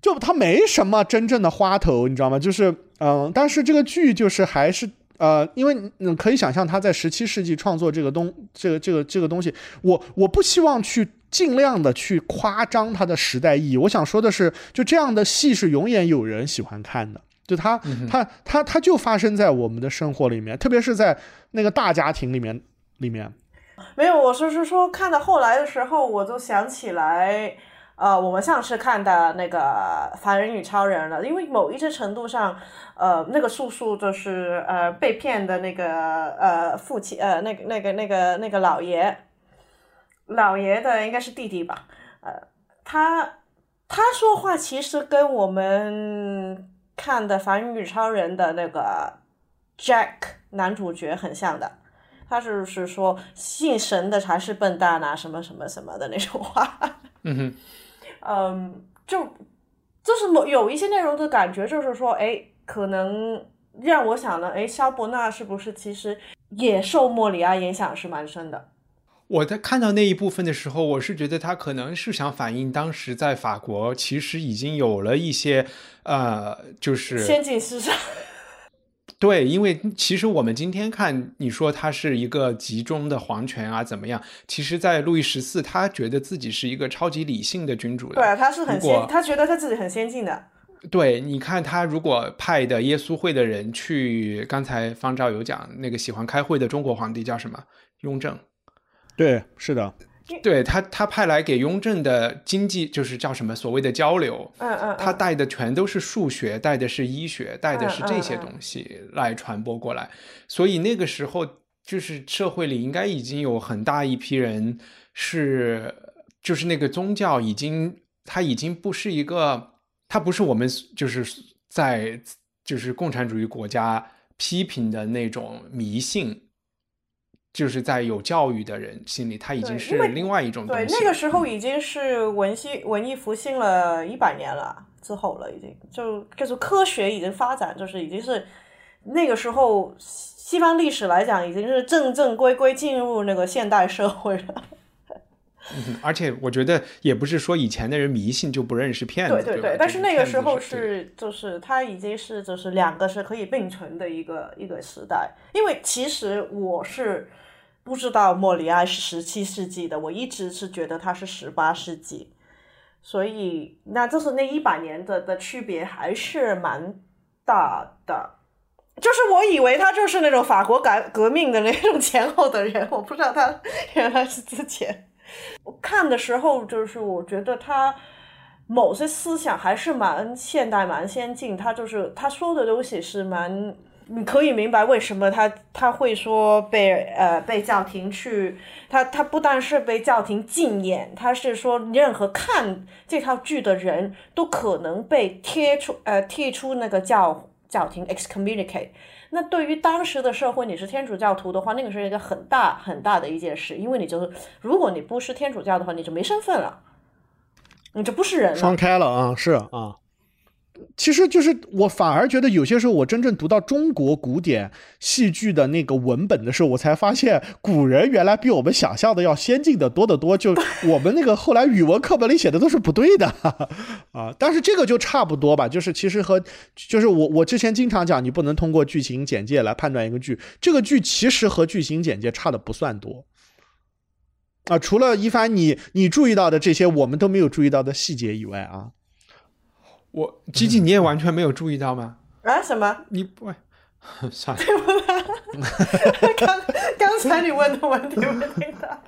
就他没什么真正的花头，你知道吗？就是嗯，但是这个剧就是还是呃，因为你可以想象他在十七世纪创作这个东这个这个这个东西，我我不希望去。尽量的去夸张它的时代意义。我想说的是，就这样的戏是永远有人喜欢看的。就它，它，它，它就发生在我们的生活里面，特别是在那个大家庭里面。里面没有，我是是说看到后来的时候，我就想起来，呃，我们上次看的那个《凡人与超人》了。因为某一些程度上，呃，那个叔叔就是呃被骗的那个呃父亲，呃那个那个那个那个老爷。老爷的应该是弟弟吧，呃，他他说话其实跟我们看的《凡人与超人》的那个 Jack 男主角很像的，他就是说信神的才是笨蛋啊，什么什么什么的那种话。嗯哼，嗯，就就是某有一些内容的感觉，就是说，哎，可能让我想了，哎，肖伯纳是不是其实也受莫里亚影响是蛮深的？我在看到那一部分的时候，我是觉得他可能是想反映当时在法国其实已经有了一些，呃，就是先进思想。对，因为其实我们今天看，你说他是一个集中的皇权啊，怎么样？其实，在路易十四，他觉得自己是一个超级理性的君主的。对，他是很先，他觉得他自己很先进的。对，你看他如果派的耶稣会的人去，刚才方照有讲那个喜欢开会的中国皇帝叫什么？雍正。对，是的，对他，他派来给雍正的经济就是叫什么所谓的交流，嗯嗯，他带的全都是数学，带的是医学，带的是这些东西来传播过来，所以那个时候就是社会里应该已经有很大一批人是，就是那个宗教已经，它已经不是一个，它不是我们就是在就是共产主义国家批评的那种迷信。就是在有教育的人心里，他已经是另外一种东西。对，那个时候已经是文系文艺复兴了一百年了之后了，已经就就是科学已经发展，就是已经是那个时候西方历史来讲，已经是正正规规进入那个现代社会了。嗯，而且我觉得也不是说以前的人迷信就不认识骗子，对对对。但是那个时候是就是他已经是就是两个是可以并存的一个一个时代，因为其实我是。不知道莫里埃是十七世纪的，我一直是觉得他是十八世纪，所以那就是那一百年的的区别还是蛮大的。就是我以为他就是那种法国改革命的那种前后的人，我不知道他原来是之前。我看的时候，就是我觉得他某些思想还是蛮现代、蛮先进，他就是他说的东西是蛮。你可以明白为什么他他会说被呃被叫停去，他他不但是被叫停禁演，他是说任何看这套剧的人都可能被贴出呃踢出那个叫叫停 excommunicate。那对于当时的社会，你是天主教徒的话，那个是一个很大很大的一件事，因为你就是如果你不是天主教的话，你就没身份了，你就不是人了。双开了啊，是啊。其实就是我反而觉得有些时候，我真正读到中国古典戏剧的那个文本的时候，我才发现古人原来比我们想象的要先进的多得多。就我们那个后来语文课本里写的都是不对的 啊。但是这个就差不多吧，就是其实和就是我我之前经常讲，你不能通过剧情简介来判断一个剧，这个剧其实和剧情简介差的不算多啊。除了一凡你你注意到的这些我们都没有注意到的细节以外啊。我吉吉，你也完全没有注意到吗？啊？什么？你不 算了。刚刚才你问的问题我听到。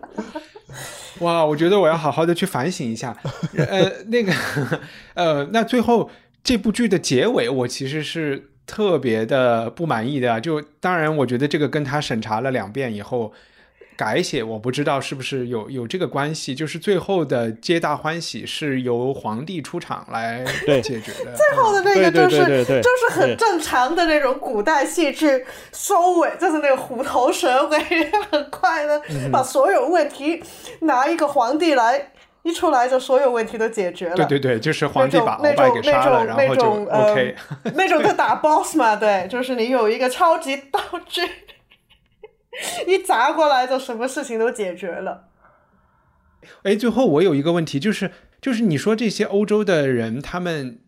哇，我觉得我要好好的去反省一下。呃，那个，呃，那最后这部剧的结尾，我其实是特别的不满意的。就当然，我觉得这个跟他审查了两遍以后。改写我不知道是不是有有这个关系，就是最后的皆大欢喜是由皇帝出场来解决的。最后的那个就是就是很正常的那种古代戏剧收尾，就是那个虎头蛇尾，很快的把所有问题拿一个皇帝来一出来，就所有问题都解决了。对对对，就是皇帝把鳌拜给杀了，然后就 OK。那种在打 BOSS 嘛，对，就是你有一个超级道具。一砸过来，就什么事情都解决了。哎，最后我有一个问题，就是就是你说这些欧洲的人，他们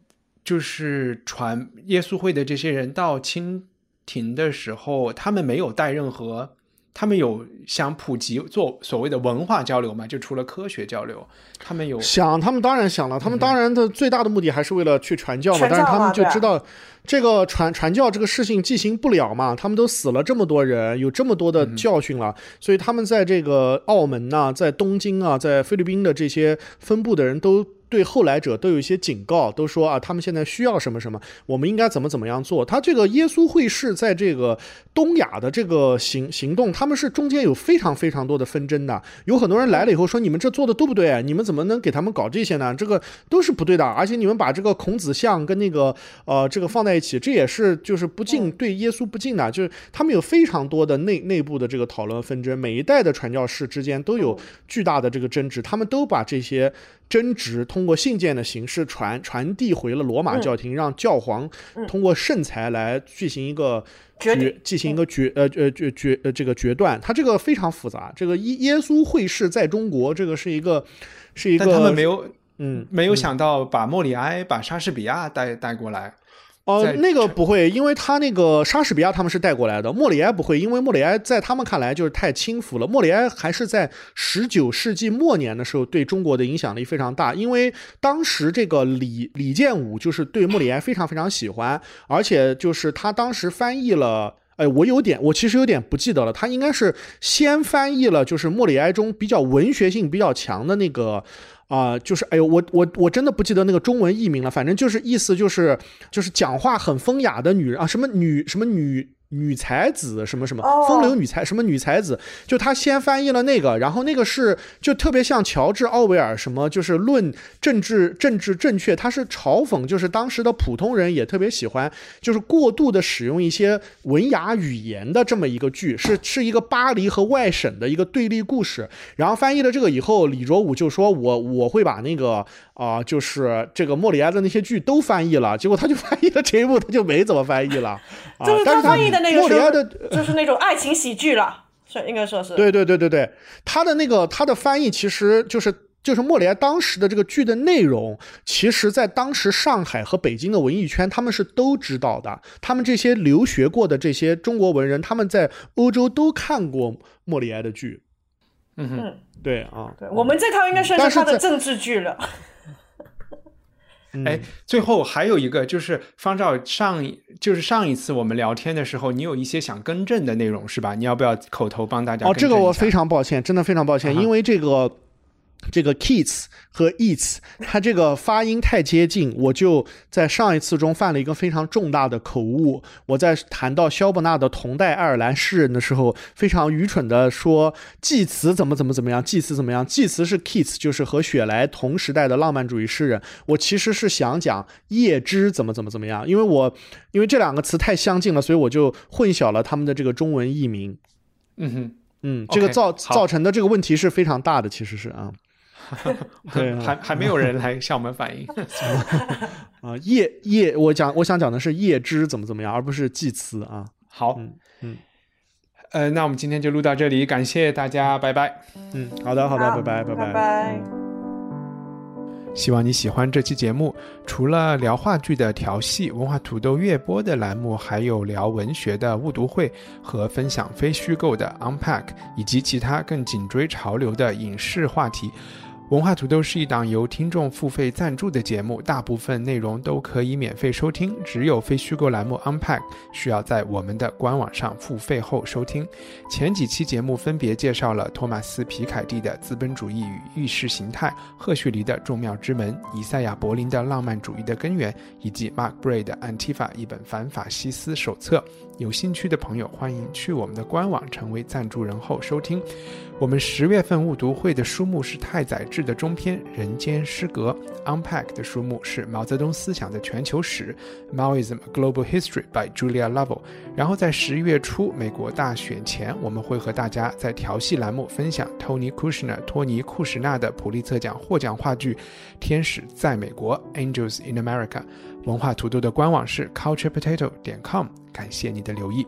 就是传耶稣会的这些人到清廷的时候，他们没有带任何。他们有想普及做所谓的文化交流嘛？就除了科学交流，他们有想，他们当然想了。他们当然的最大的目的还是为了去传教嘛。但是他们就知道这个传传教这个事情进行不了嘛。他们都死了这么多人，有这么多的教训了，所以他们在这个澳门呐，在东京啊，在菲律宾的这些分部的人都。对后来者都有一些警告，都说啊，他们现在需要什么什么，我们应该怎么怎么样做。他这个耶稣会士在这个东亚的这个行行动，他们是中间有非常非常多的纷争的。有很多人来了以后说，你们这做的都不对，你们怎么能给他们搞这些呢？这个都是不对的。而且你们把这个孔子像跟那个呃这个放在一起，这也是就是不敬对耶稣不敬的。就是他们有非常多的内内部的这个讨论纷争，每一代的传教士之间都有巨大的这个争执，他们都把这些。争执通过信件的形式传传递回了罗马教廷，让教皇通过圣裁来进行一个决进行一个决呃呃决决呃这个决断。它这个非常复杂。这个耶耶稣会士在中国，这个是一个是一个，他们没有嗯没有想到把莫里埃把莎士比亚带带过来。哦，那个不会，因为他那个莎士比亚他们是带过来的，莫里埃不会，因为莫里埃在他们看来就是太轻浮了。莫里埃还是在十九世纪末年的时候对中国的影响力非常大，因为当时这个李李建武就是对莫里埃非常非常喜欢，而且就是他当时翻译了，哎，我有点，我其实有点不记得了，他应该是先翻译了就是莫里埃中比较文学性比较强的那个。啊，就是哎呦，我我我真的不记得那个中文译名了，反正就是意思就是就是讲话很风雅的女人啊，什么女什么女。女才子什么什么风流女才什么女才子，就他先翻译了那个，然后那个是就特别像乔治奥威尔什么，就是论政治政治正确，他是嘲讽，就是当时的普通人也特别喜欢，就是过度的使用一些文雅语言的这么一个剧，是 是一个巴黎和外省的一个对立故事。然后翻译了这个以后，李卓武就说我我会把那个啊，就是这个莫里埃的那些剧都翻译了，结果他就翻译了这一部，他就没怎么翻译了，就是他翻译的那个。莫里埃的，就是那种爱情喜剧了，是应该说是。对对对对对，他的那个他的翻译其实就是就是莫里埃当时的这个剧的内容，其实在当时上海和北京的文艺圈他们是都知道的，他们这些留学过的这些中国文人，他们在欧洲都看过莫里埃的剧。嗯哼，对啊，对我们这套应该算是他的政治剧了。哎，最后还有一个就是方照上，就是上一次我们聊天的时候，你有一些想更正的内容是吧？你要不要口头帮大家？哦，这个我非常抱歉，真的非常抱歉，因为这个。这个 kids 和 eats，它这个发音太接近，我就在上一次中犯了一个非常重大的口误。我在谈到肖伯纳的同代爱尔兰诗人的时候，非常愚蠢的说祭词怎么怎么怎么样，祭词怎么样？祭词是 kids，就是和雪莱同时代的浪漫主义诗人。我其实是想讲叶芝怎么怎么怎么样，因为我因为这两个词太相近了，所以我就混淆了他们的这个中文译名。嗯哼，嗯，这个造造成的这个问题是非常大的，其实是啊。对啊还还没有人来向我们反映。啊，叶叶，我讲我想讲的是叶芝怎么怎么样，而不是祭词啊。好，嗯嗯呃，那我们今天就录到这里，感谢大家，拜拜。嗯，好的好的，好拜拜拜拜。拜。希望你喜欢这期节目。除了聊话剧的调戏、文化土豆月播的栏目，还有聊文学的误读会和分享非虚构的 Unpack，以及其他更紧追潮流的影视话题。文化土豆是一档由听众付费赞助的节目，大部分内容都可以免费收听，只有非虚构栏目 Unpack 需要在我们的官网上付费后收听。前几期节目分别介绍了托马斯·皮凯蒂的《资本主义与意识形态》，赫胥黎的《众妙之门》，以赛亚·柏林的《浪漫主义的根源》，以及 Mark Bray 的《Antifa》一本反法西斯手册。有兴趣的朋友，欢迎去我们的官网成为赞助人后收听。我们十月份误读会的书目是太宰治的中篇《人间失格》，Unpack 的书目是毛泽东思想的全球史《Maoism: A Global History》by Julia Lovell。然后在十一月初美国大选前，我们会和大家在调戏栏目分享 Tony Kushner 托尼库什纳的普利策奖获奖话剧《天使在美国》（Angels in America）。文化土豆的官网是 culturepotato 点 com，感谢你的留意。